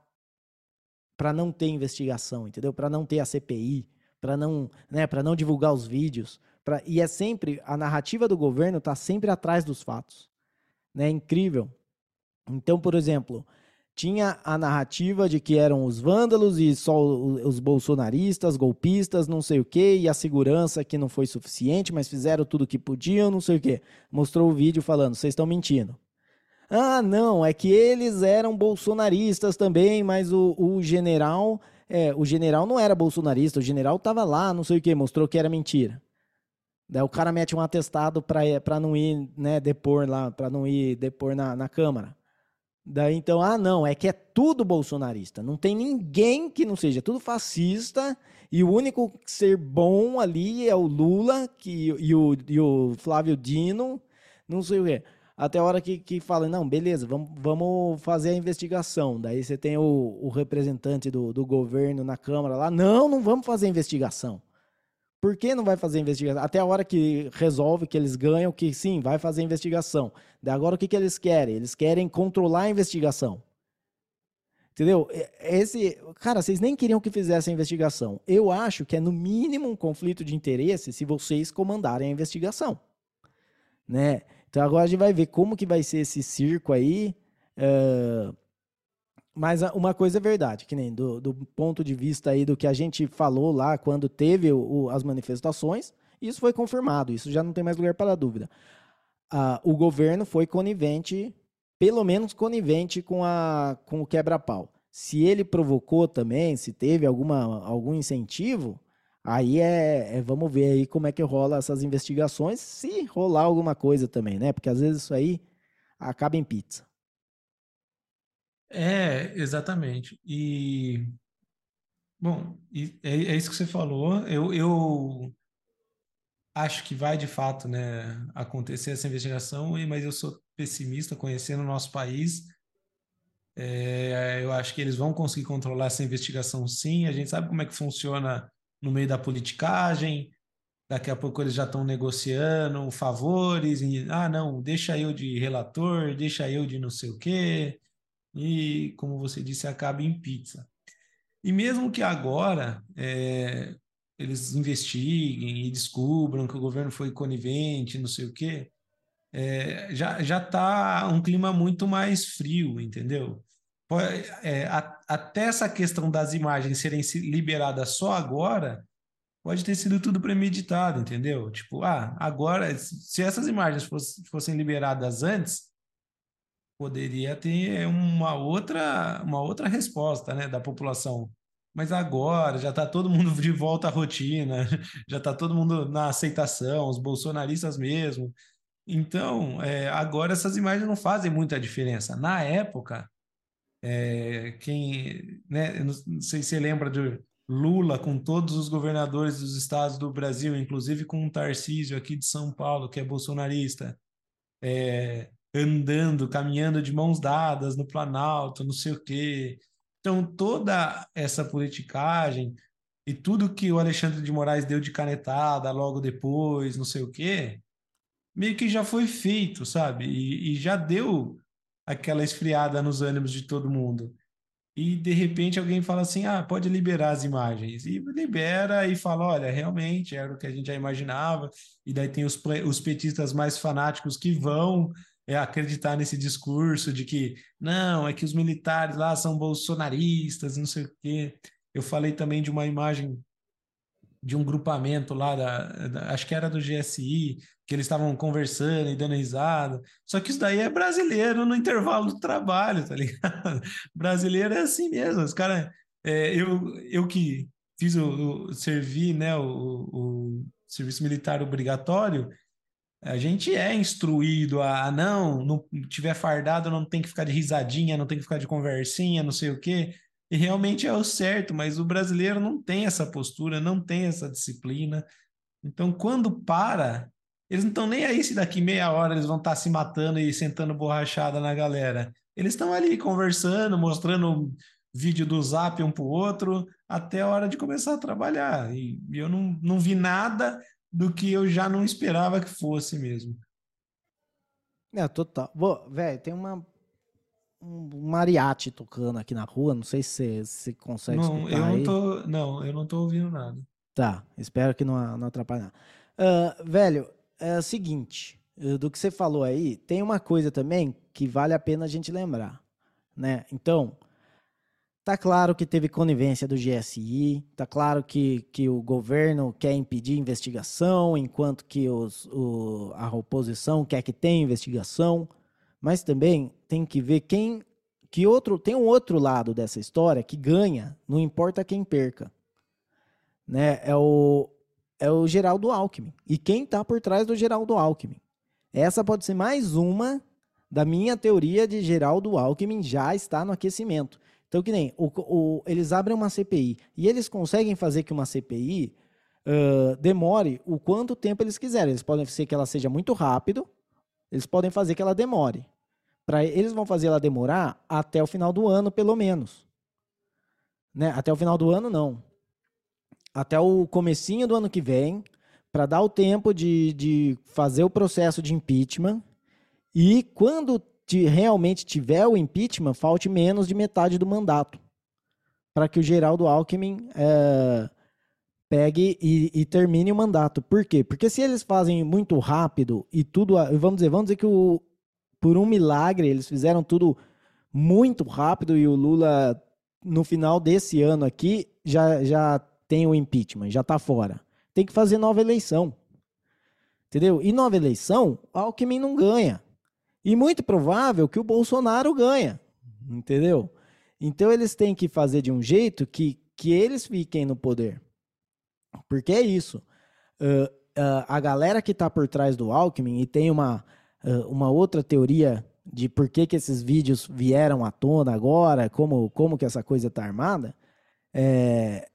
para não ter investigação, entendeu? Para não ter a CPI, para não, né, para não divulgar os vídeos, pra, e é sempre a narrativa do governo está sempre atrás dos fatos, né? É incrível. Então, por exemplo, tinha a narrativa de que eram os vândalos e só os bolsonaristas, golpistas, não sei o quê, e a segurança que não foi suficiente, mas fizeram tudo o que podiam, não sei o quê. Mostrou o vídeo falando, vocês estão mentindo. Ah, não, é que eles eram bolsonaristas também, mas o, o general, é, o general não era bolsonarista, o general estava lá, não sei o que, mostrou que era mentira. Daí o cara mete um atestado para não ir, né, depor lá, para não ir depor na, na Câmara. Daí então, ah, não, é que é tudo bolsonarista. Não tem ninguém que não seja, tudo fascista. E o único ser bom ali é o Lula que, e, o, e o Flávio Dino, não sei o quê até a hora que, que fala, não, beleza, vamos, vamos fazer a investigação. Daí você tem o, o representante do, do governo na Câmara lá, não, não vamos fazer investigação. Por que não vai fazer investigação? Até a hora que resolve que eles ganham, que sim, vai fazer investigação. Agora o que, que eles querem? Eles querem controlar a investigação. Entendeu? Esse, cara, vocês nem queriam que fizesse a investigação. Eu acho que é no mínimo um conflito de interesse se vocês comandarem a investigação, né? Então agora a gente vai ver como que vai ser esse circo aí. Uh, mas uma coisa é verdade, que nem do, do, ponto de vista aí do que a gente falou lá quando teve o, o, as manifestações, isso foi confirmado, isso já não tem mais lugar para dúvida. Uh, o governo foi conivente, pelo menos conivente com, a, com o quebra-pau. Se ele provocou também, se teve alguma, algum incentivo, Aí é, é, vamos ver aí como é que rola essas investigações, se rolar alguma coisa também, né? Porque às vezes isso aí acaba em pizza. É, exatamente. E bom, e é, é isso que você falou. Eu, eu acho que vai de fato, né, acontecer essa investigação, mas eu sou pessimista conhecendo o nosso país. É, eu acho que eles vão conseguir controlar essa investigação sim. A gente sabe como é que funciona no meio da politicagem, daqui a pouco eles já estão negociando favores, e, ah, não, deixa eu de relator, deixa eu de não sei o quê, e, como você disse, acaba em pizza. E mesmo que agora é, eles investiguem e descubram que o governo foi conivente, não sei o quê, é, já já está um clima muito mais frio, entendeu? é, até essa questão das imagens serem liberadas só agora, pode ter sido tudo premeditado, entendeu? Tipo, ah, agora, se essas imagens fosse, fossem liberadas antes, poderia ter uma outra, uma outra resposta, né, da população. Mas agora já está todo mundo de volta à rotina, já está todo mundo na aceitação, os bolsonaristas mesmo. Então, é, agora essas imagens não fazem muita diferença. Na época, é, quem, né, não sei se você lembra de Lula com todos os governadores dos estados do Brasil, inclusive com o Tarcísio aqui de São Paulo, que é bolsonarista, é, andando, caminhando de mãos dadas no Planalto, não sei o quê. Então, toda essa politicagem e tudo que o Alexandre de Moraes deu de canetada logo depois, não sei o quê, meio que já foi feito, sabe? E, e já deu aquela esfriada nos ânimos de todo mundo. E de repente alguém fala assim: ah, pode liberar as imagens. E libera e fala: olha, realmente era o que a gente já imaginava. E daí tem os, os petistas mais fanáticos que vão é, acreditar nesse discurso de que não, é que os militares lá são bolsonaristas, não sei o quê. Eu falei também de uma imagem de um grupamento lá, da, da, acho que era do GSI, que eles estavam conversando e dando risada. Só que isso daí é brasileiro no intervalo do trabalho, tá ligado? *laughs* brasileiro é assim mesmo. Os caras. É, eu, eu que fiz o, o servi, né, o, o serviço militar obrigatório, a gente é instruído a, não, não tiver fardado, não tem que ficar de risadinha, não tem que ficar de conversinha, não sei o quê. E realmente é o certo, mas o brasileiro não tem essa postura, não tem essa disciplina. Então, quando para, eles não estão nem aí se daqui meia hora eles vão estar tá se matando e sentando borrachada na galera. Eles estão ali conversando, mostrando vídeo do zap um para o outro, até a hora de começar a trabalhar. E eu não, não vi nada do que eu já não esperava que fosse mesmo. É, total. Velho, tem uma um mariachi tocando aqui na rua. Não sei se você consegue não, eu não aí. tô, não, eu não tô ouvindo nada. Tá, espero que não, não atrapalhe nada. Uh, velho, é o seguinte, do que você falou aí, tem uma coisa também que vale a pena a gente lembrar, né? Então, tá claro que teve conivência do GSI, tá claro que, que o governo quer impedir investigação, enquanto que os, o, a oposição quer que tenha investigação, mas também tem que ver quem que outro tem um outro lado dessa história que ganha, não importa quem perca, né? É o é o Geraldo Alckmin. E quem está por trás do Geraldo Alckmin? Essa pode ser mais uma da minha teoria de Geraldo Alckmin já está no aquecimento. Então, que nem o, o, eles abrem uma CPI e eles conseguem fazer que uma CPI uh, demore o quanto tempo eles quiserem. Eles podem ser que ela seja muito rápido, eles podem fazer que ela demore. Pra, eles vão fazer ela demorar até o final do ano, pelo menos. Né? Até o final do ano, não até o comecinho do ano que vem, para dar o tempo de, de fazer o processo de impeachment e quando realmente tiver o impeachment, falte menos de metade do mandato para que o Geraldo Alckmin é, pegue e, e, termine o mandato. Por quê? Porque se eles fazem muito rápido e tudo, vamos dizer, vamos dizer que o, por um milagre eles fizeram tudo muito rápido e o Lula no final desse ano aqui já já tem o impeachment, já está fora. Tem que fazer nova eleição. Entendeu? E nova eleição, Alckmin não ganha. E muito provável que o Bolsonaro ganha. Entendeu? Então eles têm que fazer de um jeito que, que eles fiquem no poder. Porque é isso. Uh, uh, a galera que está por trás do Alckmin, e tem uma, uh, uma outra teoria de por que, que esses vídeos vieram à tona agora, como, como que essa coisa está armada, é,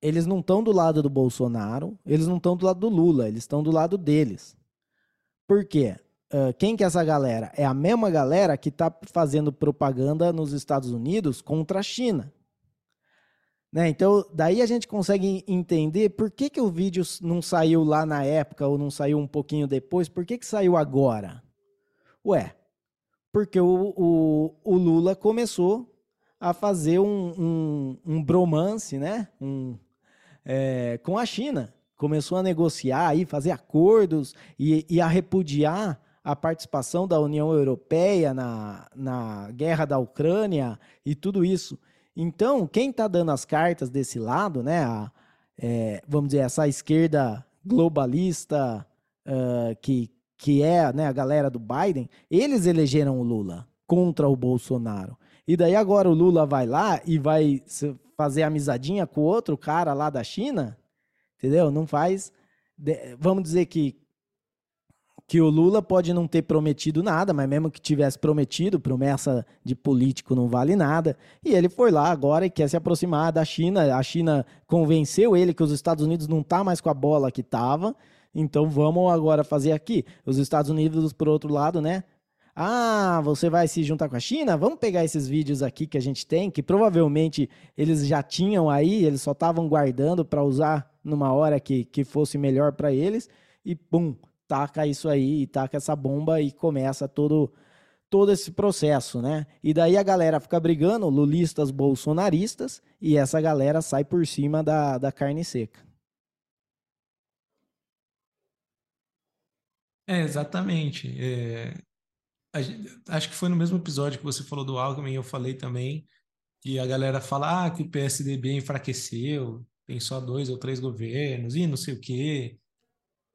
eles não estão do lado do Bolsonaro, eles não estão do lado do Lula, eles estão do lado deles. Por quê? Uh, quem que é essa galera? É a mesma galera que está fazendo propaganda nos Estados Unidos contra a China. Né? Então, daí a gente consegue entender por que, que o vídeo não saiu lá na época ou não saiu um pouquinho depois, por que, que saiu agora? Ué, porque o, o, o Lula começou a fazer um, um, um bromance, né? Um, é, com a China. Começou a negociar e fazer acordos e, e, a repudiar a participação da União Europeia na, na guerra da Ucrânia e tudo isso. Então, quem está dando as cartas desse lado, né? A, é, vamos dizer, essa esquerda globalista uh, que, que é né, a galera do Biden, eles elegeram o Lula contra o Bolsonaro. E daí agora o Lula vai lá e vai fazer amizadinha com outro cara lá da China, entendeu? Não faz. Vamos dizer que que o Lula pode não ter prometido nada, mas mesmo que tivesse prometido, promessa de político não vale nada. E ele foi lá agora e quer se aproximar da China. A China convenceu ele que os Estados Unidos não tá mais com a bola que tava. Então vamos agora fazer aqui. Os Estados Unidos, por outro lado, né? Ah, você vai se juntar com a China? Vamos pegar esses vídeos aqui que a gente tem, que provavelmente eles já tinham aí, eles só estavam guardando para usar numa hora que, que fosse melhor para eles, e pum, taca isso aí, taca essa bomba e começa todo, todo esse processo, né? E daí a galera fica brigando, lulistas, bolsonaristas, e essa galera sai por cima da, da carne seca. É, exatamente. É, acho que foi no mesmo episódio que você falou do Alckmin, eu falei também que a galera fala ah, que o PSDB enfraqueceu, tem só dois ou três governos e não sei o quê.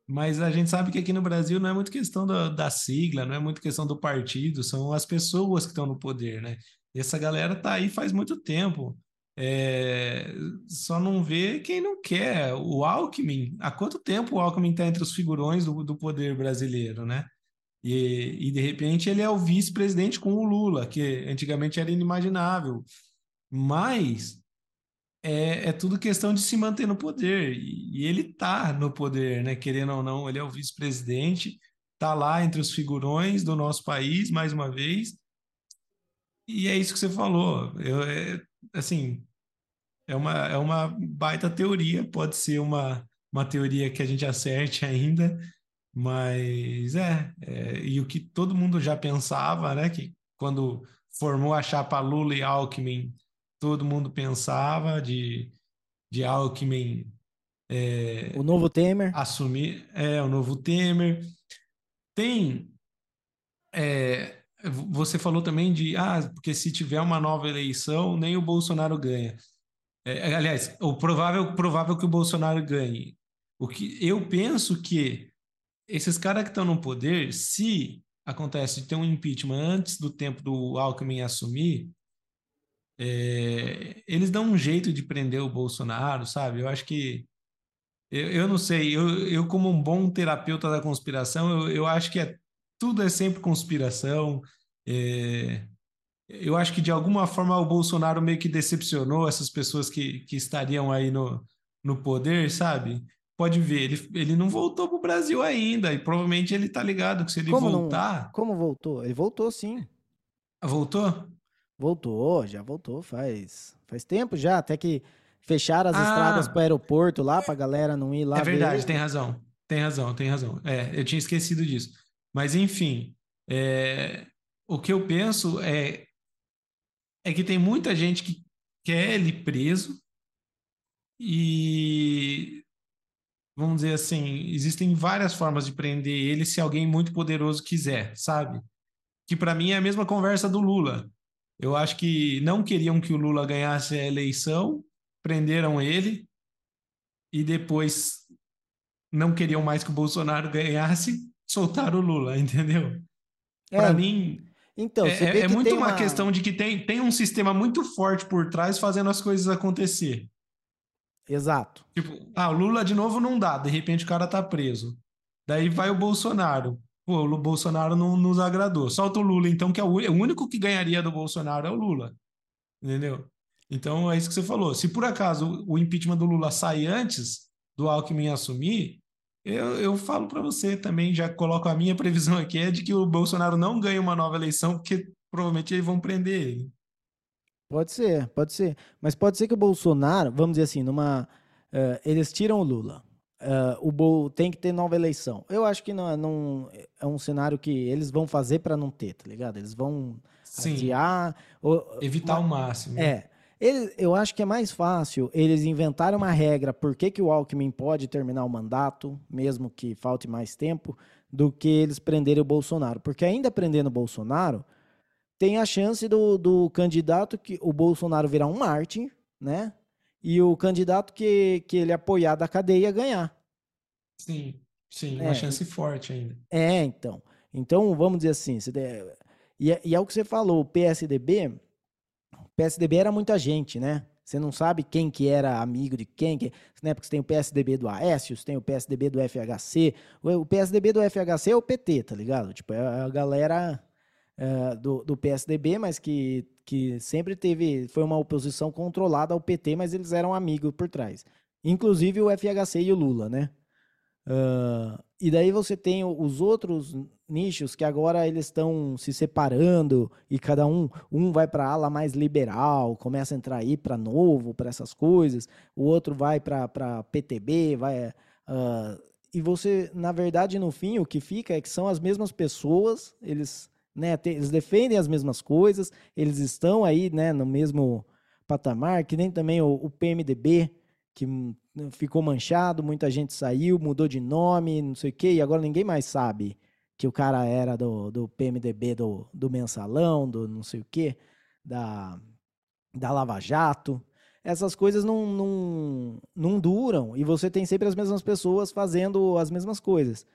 Mas a gente sabe que aqui no Brasil não é muito questão da, da sigla, não é muito questão do partido, são as pessoas que estão no poder, né? Essa galera tá aí faz muito tempo. É, só não vê quem não quer. O Alckmin, há quanto tempo o Alckmin está entre os figurões do, do poder brasileiro, né? E, e de repente ele é o vice-presidente com o Lula, que antigamente era inimaginável. Mas é, é, tudo questão de se manter no poder. E, e ele está no poder, né? Querendo ou não, ele é o vice-presidente, está lá entre os figurões do nosso país, mais uma vez. E é isso que você falou. Eu, é, assim, é uma, é uma baita teoria, pode ser uma, uma teoria que a gente acerte ainda, mas é, é, e o que todo mundo já pensava, né? Que quando formou a chapa Lula e Alckmin, todo mundo pensava de, de Alckmin é, O novo Temer. assumir é o novo Temer. Tem é, você falou também de ah, porque se tiver uma nova eleição, nem o Bolsonaro ganha. É, aliás, o provável, provável que o Bolsonaro ganhe. O que eu penso que esses caras que estão no poder, se acontece de ter um impeachment antes do tempo do Alckmin assumir, é, eles dão um jeito de prender o Bolsonaro, sabe? Eu acho que. Eu, eu não sei, eu, eu, como um bom terapeuta da conspiração, eu, eu acho que é, tudo é sempre conspiração. É, eu acho que de alguma forma o Bolsonaro meio que decepcionou essas pessoas que, que estariam aí no, no poder, sabe? Pode ver, ele, ele não voltou para o Brasil ainda, e provavelmente ele tá ligado que se ele Como não- voltar. Como voltou? Ele voltou sim. Voltou? Voltou, já voltou faz, faz tempo já, até que fecharam as Ah. estradas para o aeroporto lá, pra galera não ir lá É verdade, ver. tem razão. Tem razão, tem razão. É, eu tinha esquecido disso. Mas, enfim, é, o que eu penso é, é que tem muita gente que quer ele preso e, vamos dizer assim, existem várias formas de prender ele se alguém muito poderoso quiser, sabe? Que para mim é a mesma conversa do Lula. Eu acho que não queriam que o Lula ganhasse a eleição, prenderam ele e depois não queriam mais que o Bolsonaro ganhasse, soltaram o Lula, *laughs* entendeu? É, Para mim, então, é, é- é muito uma questão de que tem, tem um sistema muito forte por trás fazendo as coisas acontecer. Exato. Tipo, ah, o Lula de novo não dá, de repente o cara tá preso. Daí vai o Bolsonaro. O Bolsonaro não nos agradou. Solta o Lula, então, que é o, ú- o único que ganharia do Bolsonaro é o Lula. Entendeu? Então é isso que você falou. Se por acaso o impeachment do Lula sair antes do Alckmin assumir, eu, eu falo para você também, já coloco a minha previsão aqui, é de que o Bolsonaro não ganha uma nova eleição, porque provavelmente eles vão prender ele. Pode ser, pode ser. Mas pode ser que o Bolsonaro, vamos dizer assim, numa. eh, eles tiram o Lula. Eh, o Bol, tem que ter nova eleição. Eu acho que não, é- não é um cenário que eles vão fazer para não ter, tá ligado? Eles vão Sim, adiar. ou- evitar o máximo. É. Ele- eu acho que é mais fácil eles inventarem uma regra por que, que o Alckmin pode terminar o mandato, mesmo que falte mais tempo, do que eles prenderem o Bolsonaro. Porque ainda prendendo o Bolsonaro, tem a chance do, do candidato que o Bolsonaro virar um Martin, né? E o candidato que, que ele apoiar da cadeia ganhar. Sim, sim, É, uma chance forte ainda. É, então. Então, vamos dizer assim, você de- e, é- e é o que você falou, o PSDB, o PSDB era muita gente, né? Você não sabe quem que era amigo de quem, que, né? Porque você tem o PSDB do Aécio, você tem o PSDB do FHC. O, o PSDB do FHC é o PT, tá ligado? Tipo, é a galera é, do, do PSDB, mas que, que sempre teve, foi uma oposição controlada ao PT, mas eles eram amigos por trás. Inclusive o FHC e o Lula, né? Ah, e daí você tem os outros nichos que agora eles estão se separando e cada um um vai para a ala mais liberal, começa a entrar aí para novo, para essas coisas. O outro vai para PTB, vai ah, e você, na verdade, no fim, o que fica é que são as mesmas pessoas, eles, né, eles defendem as mesmas coisas, eles estão aí, né, no mesmo patamar, que nem também o, o PMDB, que ficou manchado, muita gente saiu, mudou de nome, não sei o quê, e agora ninguém mais sabe que o cara era do, do PMDB do, do mensalão, do não sei o quê, da, da Lava Jato. Essas coisas não, não, não duram e você tem sempre as mesmas pessoas fazendo as mesmas coisas.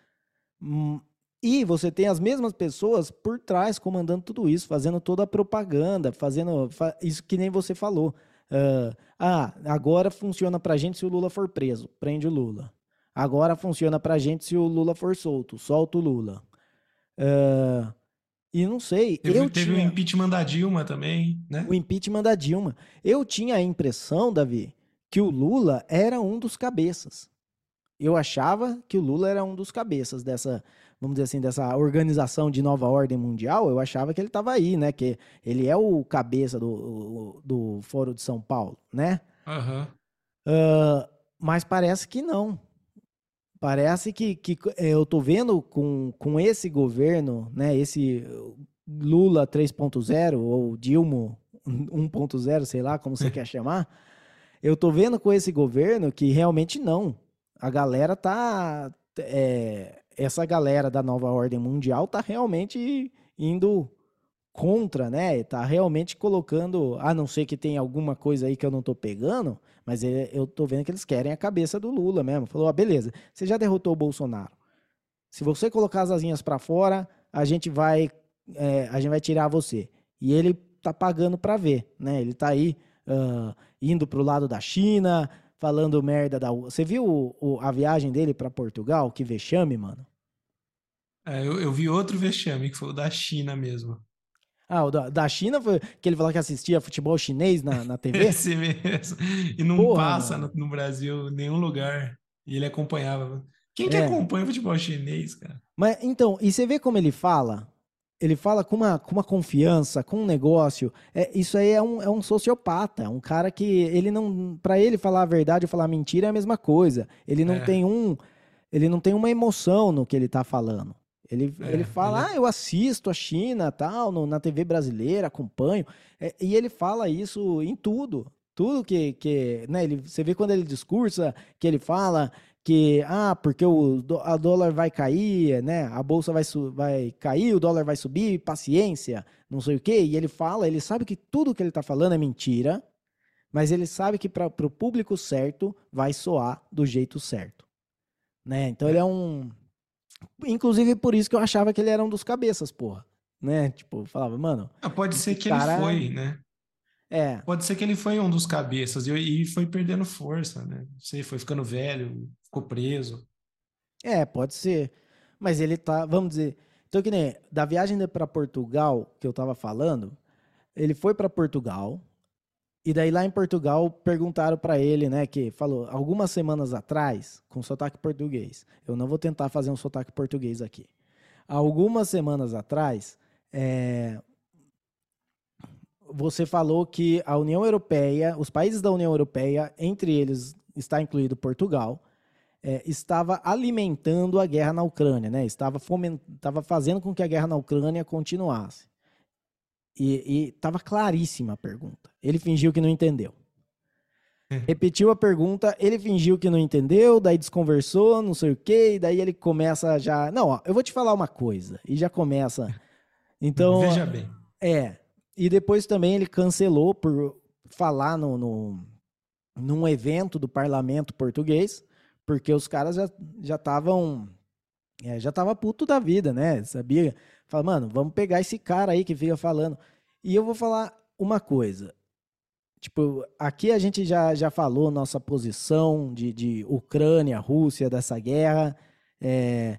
E você tem as mesmas pessoas por trás comandando tudo isso, fazendo toda a propaganda, fazendo fa- isso que nem você falou. Ah, ah, agora funciona pra gente se o Lula for preso, prende o Lula. Agora funciona pra gente se o Lula for solto, solta o Lula. Ah, e não sei, Teve, eu teve o tinha impeachment da Dilma também, né? o impeachment da Dilma. Eu tinha a impressão, Davi, que o Lula era um dos cabeças. Eu achava que o Lula era um dos cabeças dessa, vamos dizer assim, dessa organização de nova ordem mundial. Eu achava que ele estava aí, né? Que ele é o cabeça do, do Foro de São Paulo, né? Aham. Ah, mas parece que não. Parece que, que eh, eu tô vendo com, com esse governo, né? Esse Lula 3.0 ou Dilma 1.0, sei lá como você *laughs* quer chamar. Eu tô vendo com esse governo que realmente não. a galera tá. é, essa galera da nova ordem mundial tá realmente indo contra, né? Tá realmente colocando, a não ser que tem alguma coisa aí que eu não tô pegando, mas é- eu tô vendo que eles querem a cabeça do Lula mesmo. Falou, ah, beleza, você já derrotou o Bolsonaro. Se você colocar as asinhas pra fora, a gente vai, é, a gente vai tirar você. E ele tá pagando pra ver, né? Ele tá aí ah, indo pro lado da China, falando merda da. Você viu o- o- a viagem dele pra Portugal? Que vexame, mano. É, eu, eu vi outro vexame, que foi o da China mesmo. Ah, o da, da China foi que ele falou que assistia futebol chinês na, na TV? *laughs* Esse mesmo. E não Porra, passa no, no Brasil em nenhum lugar. E ele acompanhava. Quem que É. acompanha futebol chinês, cara? Mas então, e você vê como ele fala? Ele fala com uma, com uma confiança, com um negócio. É, isso aí é um, é um sociopata, um cara que ele não, Pra ele falar a verdade ou falar mentira é a mesma coisa. Ele não É. tem um, ele não tem uma emoção no que ele tá falando. Ele, É, ele fala, é- ah, eu assisto a China, tal, no- na TV brasileira, acompanho. É, e ele fala isso em tudo. Tudo que, que né, ele, você vê quando ele discursa, que ele fala que, ah, porque o a dólar vai cair, né, a bolsa vai, vai cair, o dólar vai subir, paciência, não sei o quê. E ele fala, ele sabe que tudo que ele tá falando é mentira, mas ele sabe que para o público certo vai soar do jeito certo. Né? Então ele é um. Inclusive por isso que eu achava que ele era um dos cabeças, porra. Né? Tipo, eu falava, mano, Ah, pode ser que cara- ele foi, né? É. Pode ser que ele foi um dos cabeças e, e foi perdendo força, né? Não sei, foi ficando velho, ficou preso. É, pode ser. Mas ele tá, vamos dizer. Então, que nem da viagem para Portugal que eu tava falando, ele foi para Portugal. E daí lá em Portugal perguntaram para ele, né, que falou algumas semanas atrás, com sotaque português. Eu não vou tentar fazer um sotaque português aqui. Algumas semanas atrás, é, você falou que a União Europeia, os países da União Europeia, entre eles está incluído Portugal, é, estava alimentando a guerra na Ucrânia, né? Estava, foment... estava fazendo com que a guerra na Ucrânia continuasse. E estava claríssima a pergunta. Ele fingiu que não entendeu. Repetiu a pergunta, ele fingiu que não entendeu, daí desconversou, não sei o quê, e daí ele começa já. Não, ó, eu vou te falar uma coisa. E já começa. *laughs* Então. Veja bem. É. E depois também ele cancelou por falar no, no, num evento do parlamento português, porque os caras já já estavam é, já puto da vida, né? Sabia? Fala, mano, vamos pegar esse cara aí que fica falando. E eu vou falar uma coisa. Tipo, aqui a gente já, já falou nossa posição de, de Ucrânia, Rússia, dessa guerra. É,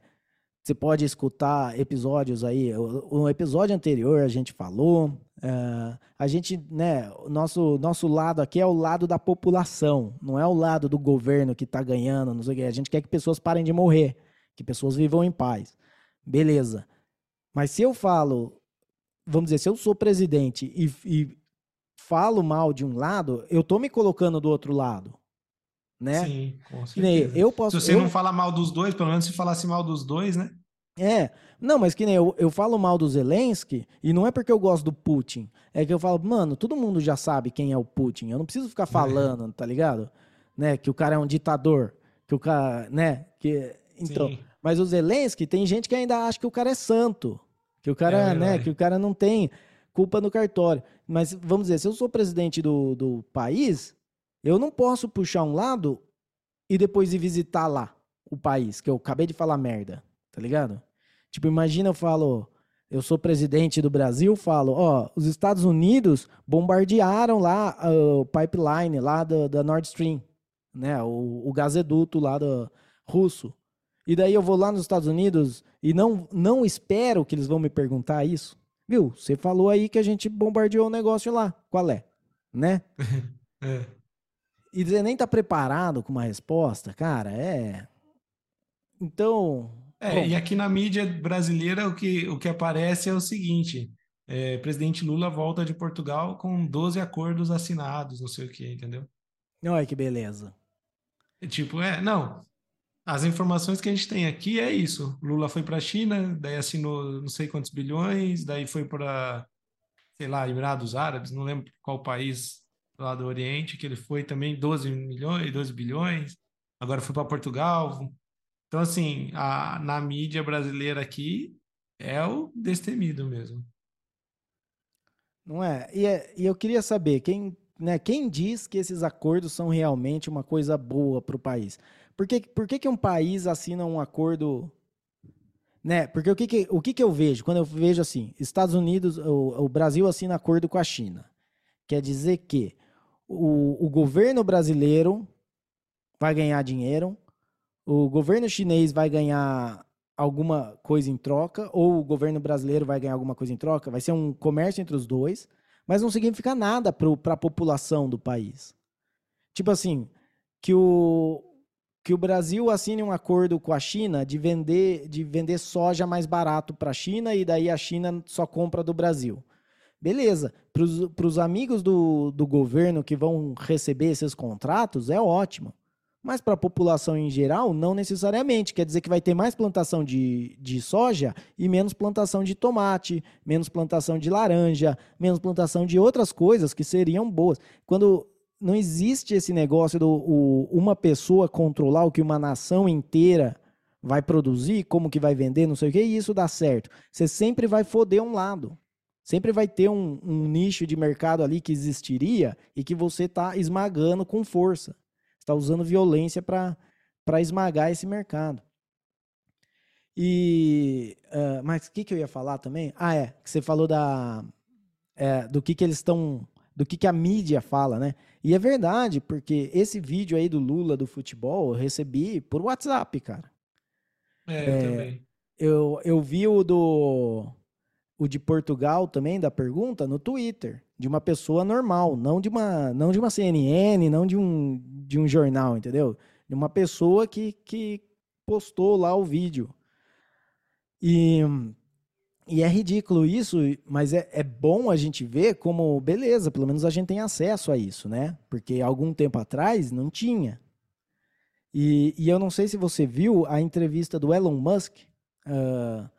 você pode escutar episódios aí. O, o episódio anterior a gente falou. É, a gente, né, o nosso, nosso lado aqui é o lado da população, não é o lado do governo que tá ganhando, não sei o quê. A gente quer que pessoas parem de morrer, que pessoas vivam em paz. Beleza. Mas se eu falo, vamos dizer, se eu sou presidente e, e falo mal de um lado, eu tô me colocando do outro lado, né? Sim, com certeza. eu posso. Se você eu- não fala mal dos dois, pelo menos se falasse mal dos dois, né? É, não, mas que nem eu, eu falo mal do Zelensky, e não é porque eu gosto do Putin, é que eu falo, mano, todo mundo já sabe quem é o Putin, eu não preciso ficar falando, tá ligado? Né, que o cara é um ditador, que o cara, né, que... Então, Sim. mas o Zelensky, tem gente que ainda acha que o cara é santo, que o cara, É né, verdade. que o cara não tem culpa no cartório. Mas, vamos dizer, se eu sou presidente do, do país, eu não posso puxar um lado e depois ir visitar lá o país, que eu acabei de falar merda, tá ligado? Tipo, imagina eu falo, eu sou presidente do Brasil, falo, ó, os Estados Unidos bombardearam lá ah, o pipeline lá da, da Nord Stream, né, o, o gasoduto lá do russo. E daí eu vou lá nos Estados Unidos e não, não espero que eles vão me perguntar isso. Viu? Você falou aí que a gente bombardeou o negócio lá. Qual é? Né? *laughs* É. E você nem tá preparado com uma resposta, cara, é. Então. É, bom, e aqui na mídia brasileira o que, o que aparece é o seguinte: é, presidente Lula volta de Portugal com 12 acordos assinados, não sei o que, entendeu? olha que beleza. É tipo, é, não. As informações que a gente tem aqui é isso. Lula foi para a China, daí assinou não sei quantos bilhões, daí foi para, sei lá, Emirados Árabes, não lembro qual país lá do Oriente, que ele foi também 12 milhões, 12 bilhões. agora foi para Portugal. Então, assim, a, na mídia brasileira aqui é o destemido mesmo. Não é? E, é, e eu queria saber, quem, né, quem diz que esses acordos são realmente uma coisa boa para o país? Por, que, por que, que um país assina um acordo né? Porque o que, que, o que, que eu vejo? Quando eu vejo assim, Estados Unidos, o, o Brasil assina acordo com a China. Quer dizer que o, o governo brasileiro vai ganhar dinheiro, o governo chinês vai ganhar alguma coisa em troca, ou o governo brasileiro vai ganhar alguma coisa em troca, vai ser um comércio entre os dois, mas não significa nada para a população do país. Tipo assim, que o, que o Brasil assine um acordo com a China de vender, de vender soja mais barato para a China e daí a China só compra do Brasil. Beleza, para os amigos do, do governo que vão receber esses contratos, é ótimo. Mas para a população em geral, não necessariamente. Quer dizer que vai ter mais plantação de, de soja e menos plantação de tomate, menos plantação de laranja, menos plantação de outras coisas que seriam boas. Quando não existe esse negócio do uma pessoa controlar o que uma nação inteira vai produzir, como que vai vender, não sei o que, e isso dá certo. Você sempre vai foder um lado. Sempre vai ter um, um nicho de mercado ali que existiria e que você está esmagando com força. Está usando violência para esmagar esse mercado. E. Uh, mas o que, que eu ia falar também? Ah, é. Que você falou da, é, do que, que eles estão do que, que a mídia fala, né? E é verdade, porque esse vídeo aí do Lula do futebol eu recebi por WhatsApp, cara. É, eu é, também. Eu, eu vi o do o de Portugal também da pergunta no Twitter, de uma pessoa normal, não de uma não de uma CNN, não de um de um jornal, entendeu? De uma pessoa que que postou lá o vídeo. E e é ridículo isso, mas é, é bom a gente ver como, beleza, pelo menos a gente tem acesso a isso, né? Porque algum tempo atrás não tinha. E, e eu não sei se você viu a entrevista do Elon Musk, uh,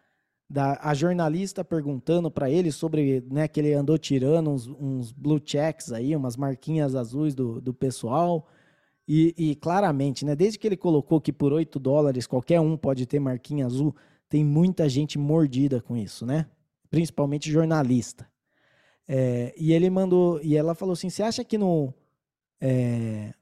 da, a jornalista perguntando para ele sobre né, que ele andou tirando uns, uns, blue checks aí, umas marquinhas azuis do, do pessoal. E, e claramente, né, desde que ele colocou que por 8 dólares qualquer um pode ter marquinha azul tem muita gente mordida com isso, né? Principalmente jornalista. É, e ele mandou, e ela falou assim: você acha que no. É,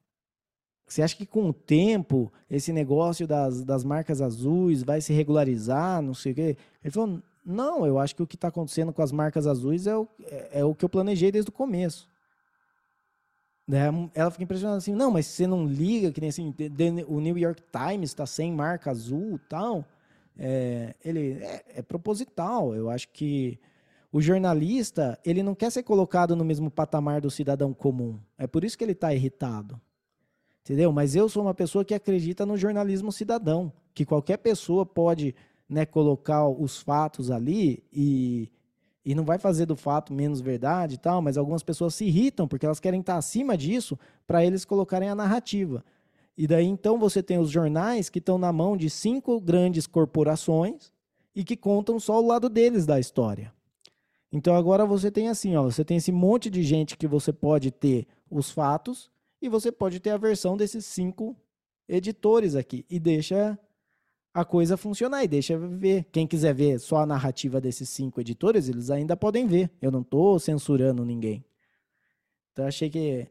você acha que com o tempo esse negócio das, das marcas azuis vai se regularizar? Não sei o quê. Ele falou: não, eu acho que o que está acontecendo com as marcas azuis é o, é, é o que eu planejei desde o começo. Ela fica impressionada assim: não, mas você não liga que nem assim, o New York Times está sem marca azul tal é, ele é, é, proposital. Eu acho que o jornalista ele não quer ser colocado no mesmo patamar do cidadão comum. É por isso que ele está irritado. Entendeu? Mas eu sou uma pessoa que acredita no jornalismo cidadão, que qualquer pessoa pode né, colocar os fatos ali e, e não vai fazer do fato menos verdade e tal, mas algumas pessoas se irritam porque elas querem estar acima disso para eles colocarem a narrativa. E daí então você tem os jornais que estão na mão de cinco grandes corporações e que contam só o lado deles da história. Então agora você tem assim, ó, você tem esse monte de gente que você pode ter os fatos e você pode ter a versão desses cinco editores aqui e deixa a coisa funcionar e deixa ver. Quem quiser ver só a narrativa desses cinco editores, eles ainda podem ver. Eu não estou censurando ninguém. Então achei que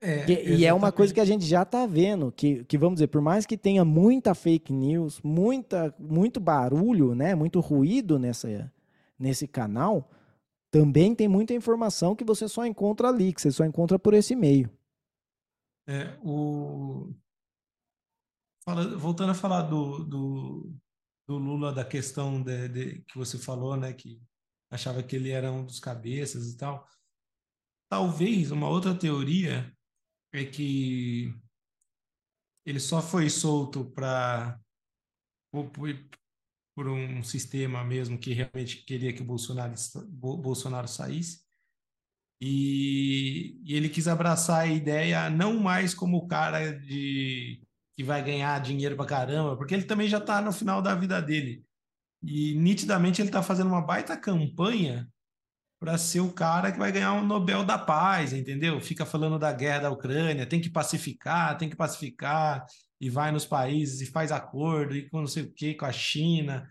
é, e, e é uma coisa que a gente já está vendo, que, que vamos dizer, por mais que tenha muita fake news, muita, muito barulho, né, muito ruído nessa, nesse canal, também tem muita informação que você só encontra ali, que você só encontra por esse meio. É, o... Fala, voltando a falar do, do, do Lula, da questão de, de, que você falou, né, que achava que ele era um dos cabeças e tal. Talvez uma outra teoria é que ele só foi solto para por, um sistema mesmo que realmente queria que o Bolsonaro, Bolsonaro saísse. E, e ele quis abraçar a ideia não mais como o cara de que vai ganhar dinheiro pra caramba, porque ele também já está no final da vida dele. E nitidamente ele está fazendo uma baita campanha para ser o cara que vai ganhar um Nobel da Paz, entendeu? Fica falando da guerra da Ucrânia, tem que pacificar, tem que pacificar. e vai nos países e faz acordo e com não sei o que com a China.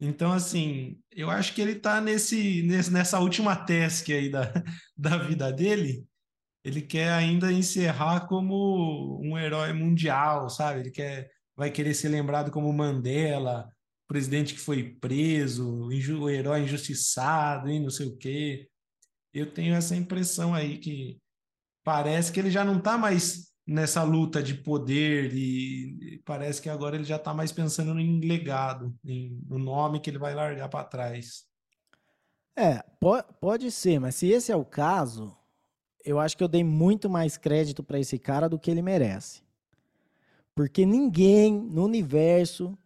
Então, assim, eu acho que ele está nesse, nesse, nessa última task aí da, *laughs* da vida dele. Ele quer ainda encerrar como um herói mundial, sabe? Ele quer, vai querer ser lembrado como Mandela, presidente que foi preso, o herói injustiçado e não sei o quê. Eu tenho essa impressão aí que parece que ele já não está mais nessa luta de poder e parece que agora ele já está mais pensando em legado, em, no nome que ele vai largar para trás. É, pode ser, mas se esse é o caso, eu acho que eu dei muito mais crédito para esse cara do que ele merece. Porque ninguém no universo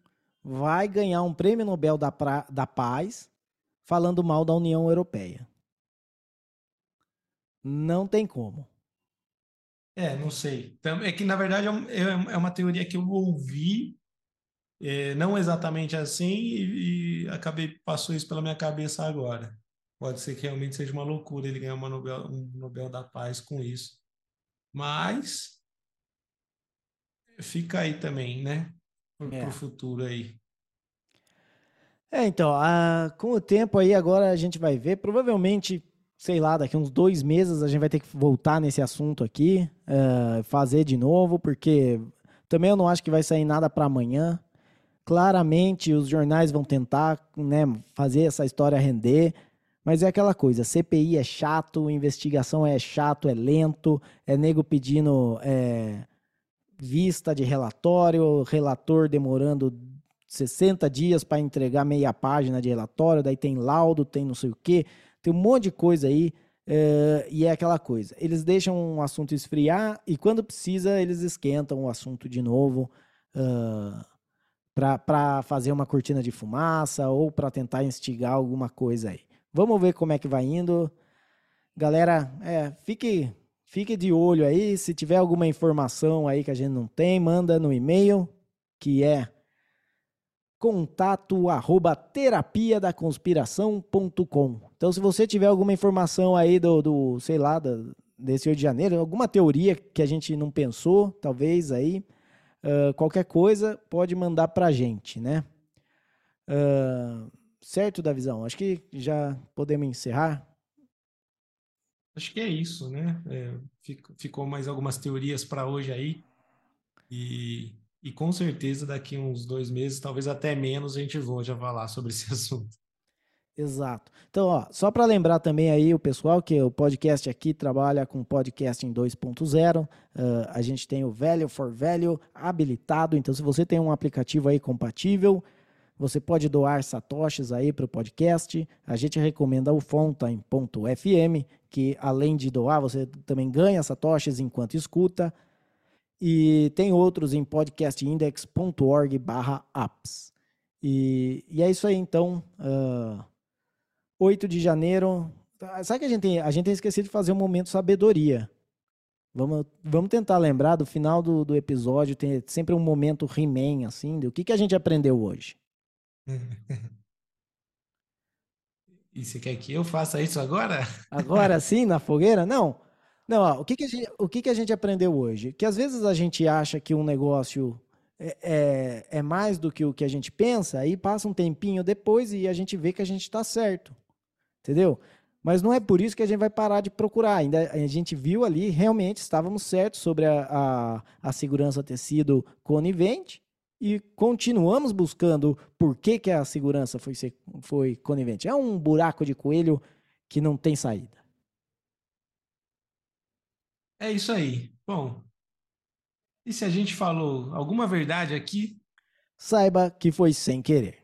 vai ganhar um prêmio Nobel da, da Paz falando mal da União Europeia. Não tem como. É, não sei. É que, na verdade, é, é, é uma teoria que eu ouvi, é, não exatamente assim, e, e, acabei, passou isso pela minha cabeça agora. Pode ser que realmente seja uma loucura ele ganhar uma Nobel, um Nobel da Paz com isso. Mas fica aí também, né? Para o é. futuro aí. É, então, a, com o tempo aí, agora a gente vai ver. Provavelmente sei lá, daqui uns dois meses a gente vai ter que voltar nesse assunto aqui, uh, fazer de novo, porque também eu não acho que vai sair nada para amanhã. Claramente os jornais vão tentar né, fazer essa história render, mas é aquela coisa: CPI é chato, investigação é chato, é lento, é nego pedindo é, vista de relatório, relator demorando 60 dias para entregar meia página de relatório, daí tem laudo, tem não sei o quê. Tem um monte de coisa aí. Uh, e é aquela coisa, eles deixam um assunto esfriar e quando precisa eles esquentam o assunto de novo uh, eh, para fazer uma cortina de fumaça ou para tentar instigar alguma coisa aí. Vamos ver como é que vai indo. Galera, é, fique, fique de olho aí. Se tiver alguma informação aí que a gente não tem, manda no e-mail, que é contato arroba terapia da conspiração.com. Então, se você tiver alguma informação aí do, do sei lá, do, desse Rio de Janeiro, alguma teoria que a gente não pensou, talvez aí, uh, qualquer coisa, pode mandar pra gente, né? Uh, certo, Davizão? Acho que já podemos encerrar. Acho que é isso, né? É, ficou mais algumas teorias para hoje aí. E e com certeza daqui uns dois meses, talvez até menos, a gente a falar sobre esse *laughs* assunto. Exato. Então, ó, só para lembrar também aí o pessoal que o podcast aqui trabalha com podcast em 2.0. Uh, a gente tem o Value for Value habilitado. Então, se você tem um aplicativo aí compatível, você pode doar satoshis aí para o podcast. A gente recomenda o Fountain.fm, que além de doar, você também ganha satoshis enquanto escuta. E tem outros em podcastindex.org barra apps. E, e é isso aí, então. Uh, ah, 8 de janeiro. Sabe que a gente tem, a gente tem esquecido de fazer um momento sabedoria. Vamos, vamos tentar lembrar do final do, do episódio, tem sempre um momento He-Man, assim, do que, que a gente aprendeu hoje. *laughs* E você quer que eu faça isso agora? Agora sim, na fogueira? Não. Não, ó, o, que, que, a gente, o que, que a gente aprendeu hoje? Que às vezes a gente acha que um negócio é, é, é mais do que o que a gente pensa, aí passa um tempinho depois e a gente vê que a gente está certo. Entendeu? Mas não é por isso que a gente vai parar de procurar. Ainda a gente viu ali, realmente estávamos certos sobre a, a, a segurança ter sido conivente e continuamos buscando por que, que a segurança foi, foi conivente. É um buraco de coelho que não tem saída. É isso aí. Bom, e se a gente falou alguma verdade aqui? Saiba que foi sem querer.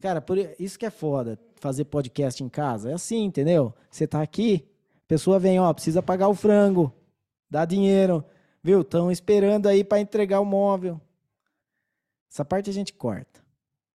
Cara, por isso que é foda fazer podcast em casa. É assim, entendeu? Você tá aqui, pessoa vem, ó, precisa pagar o frango, dá dinheiro, viu? Estão esperando aí para entregar o móvel. Essa parte a gente corta.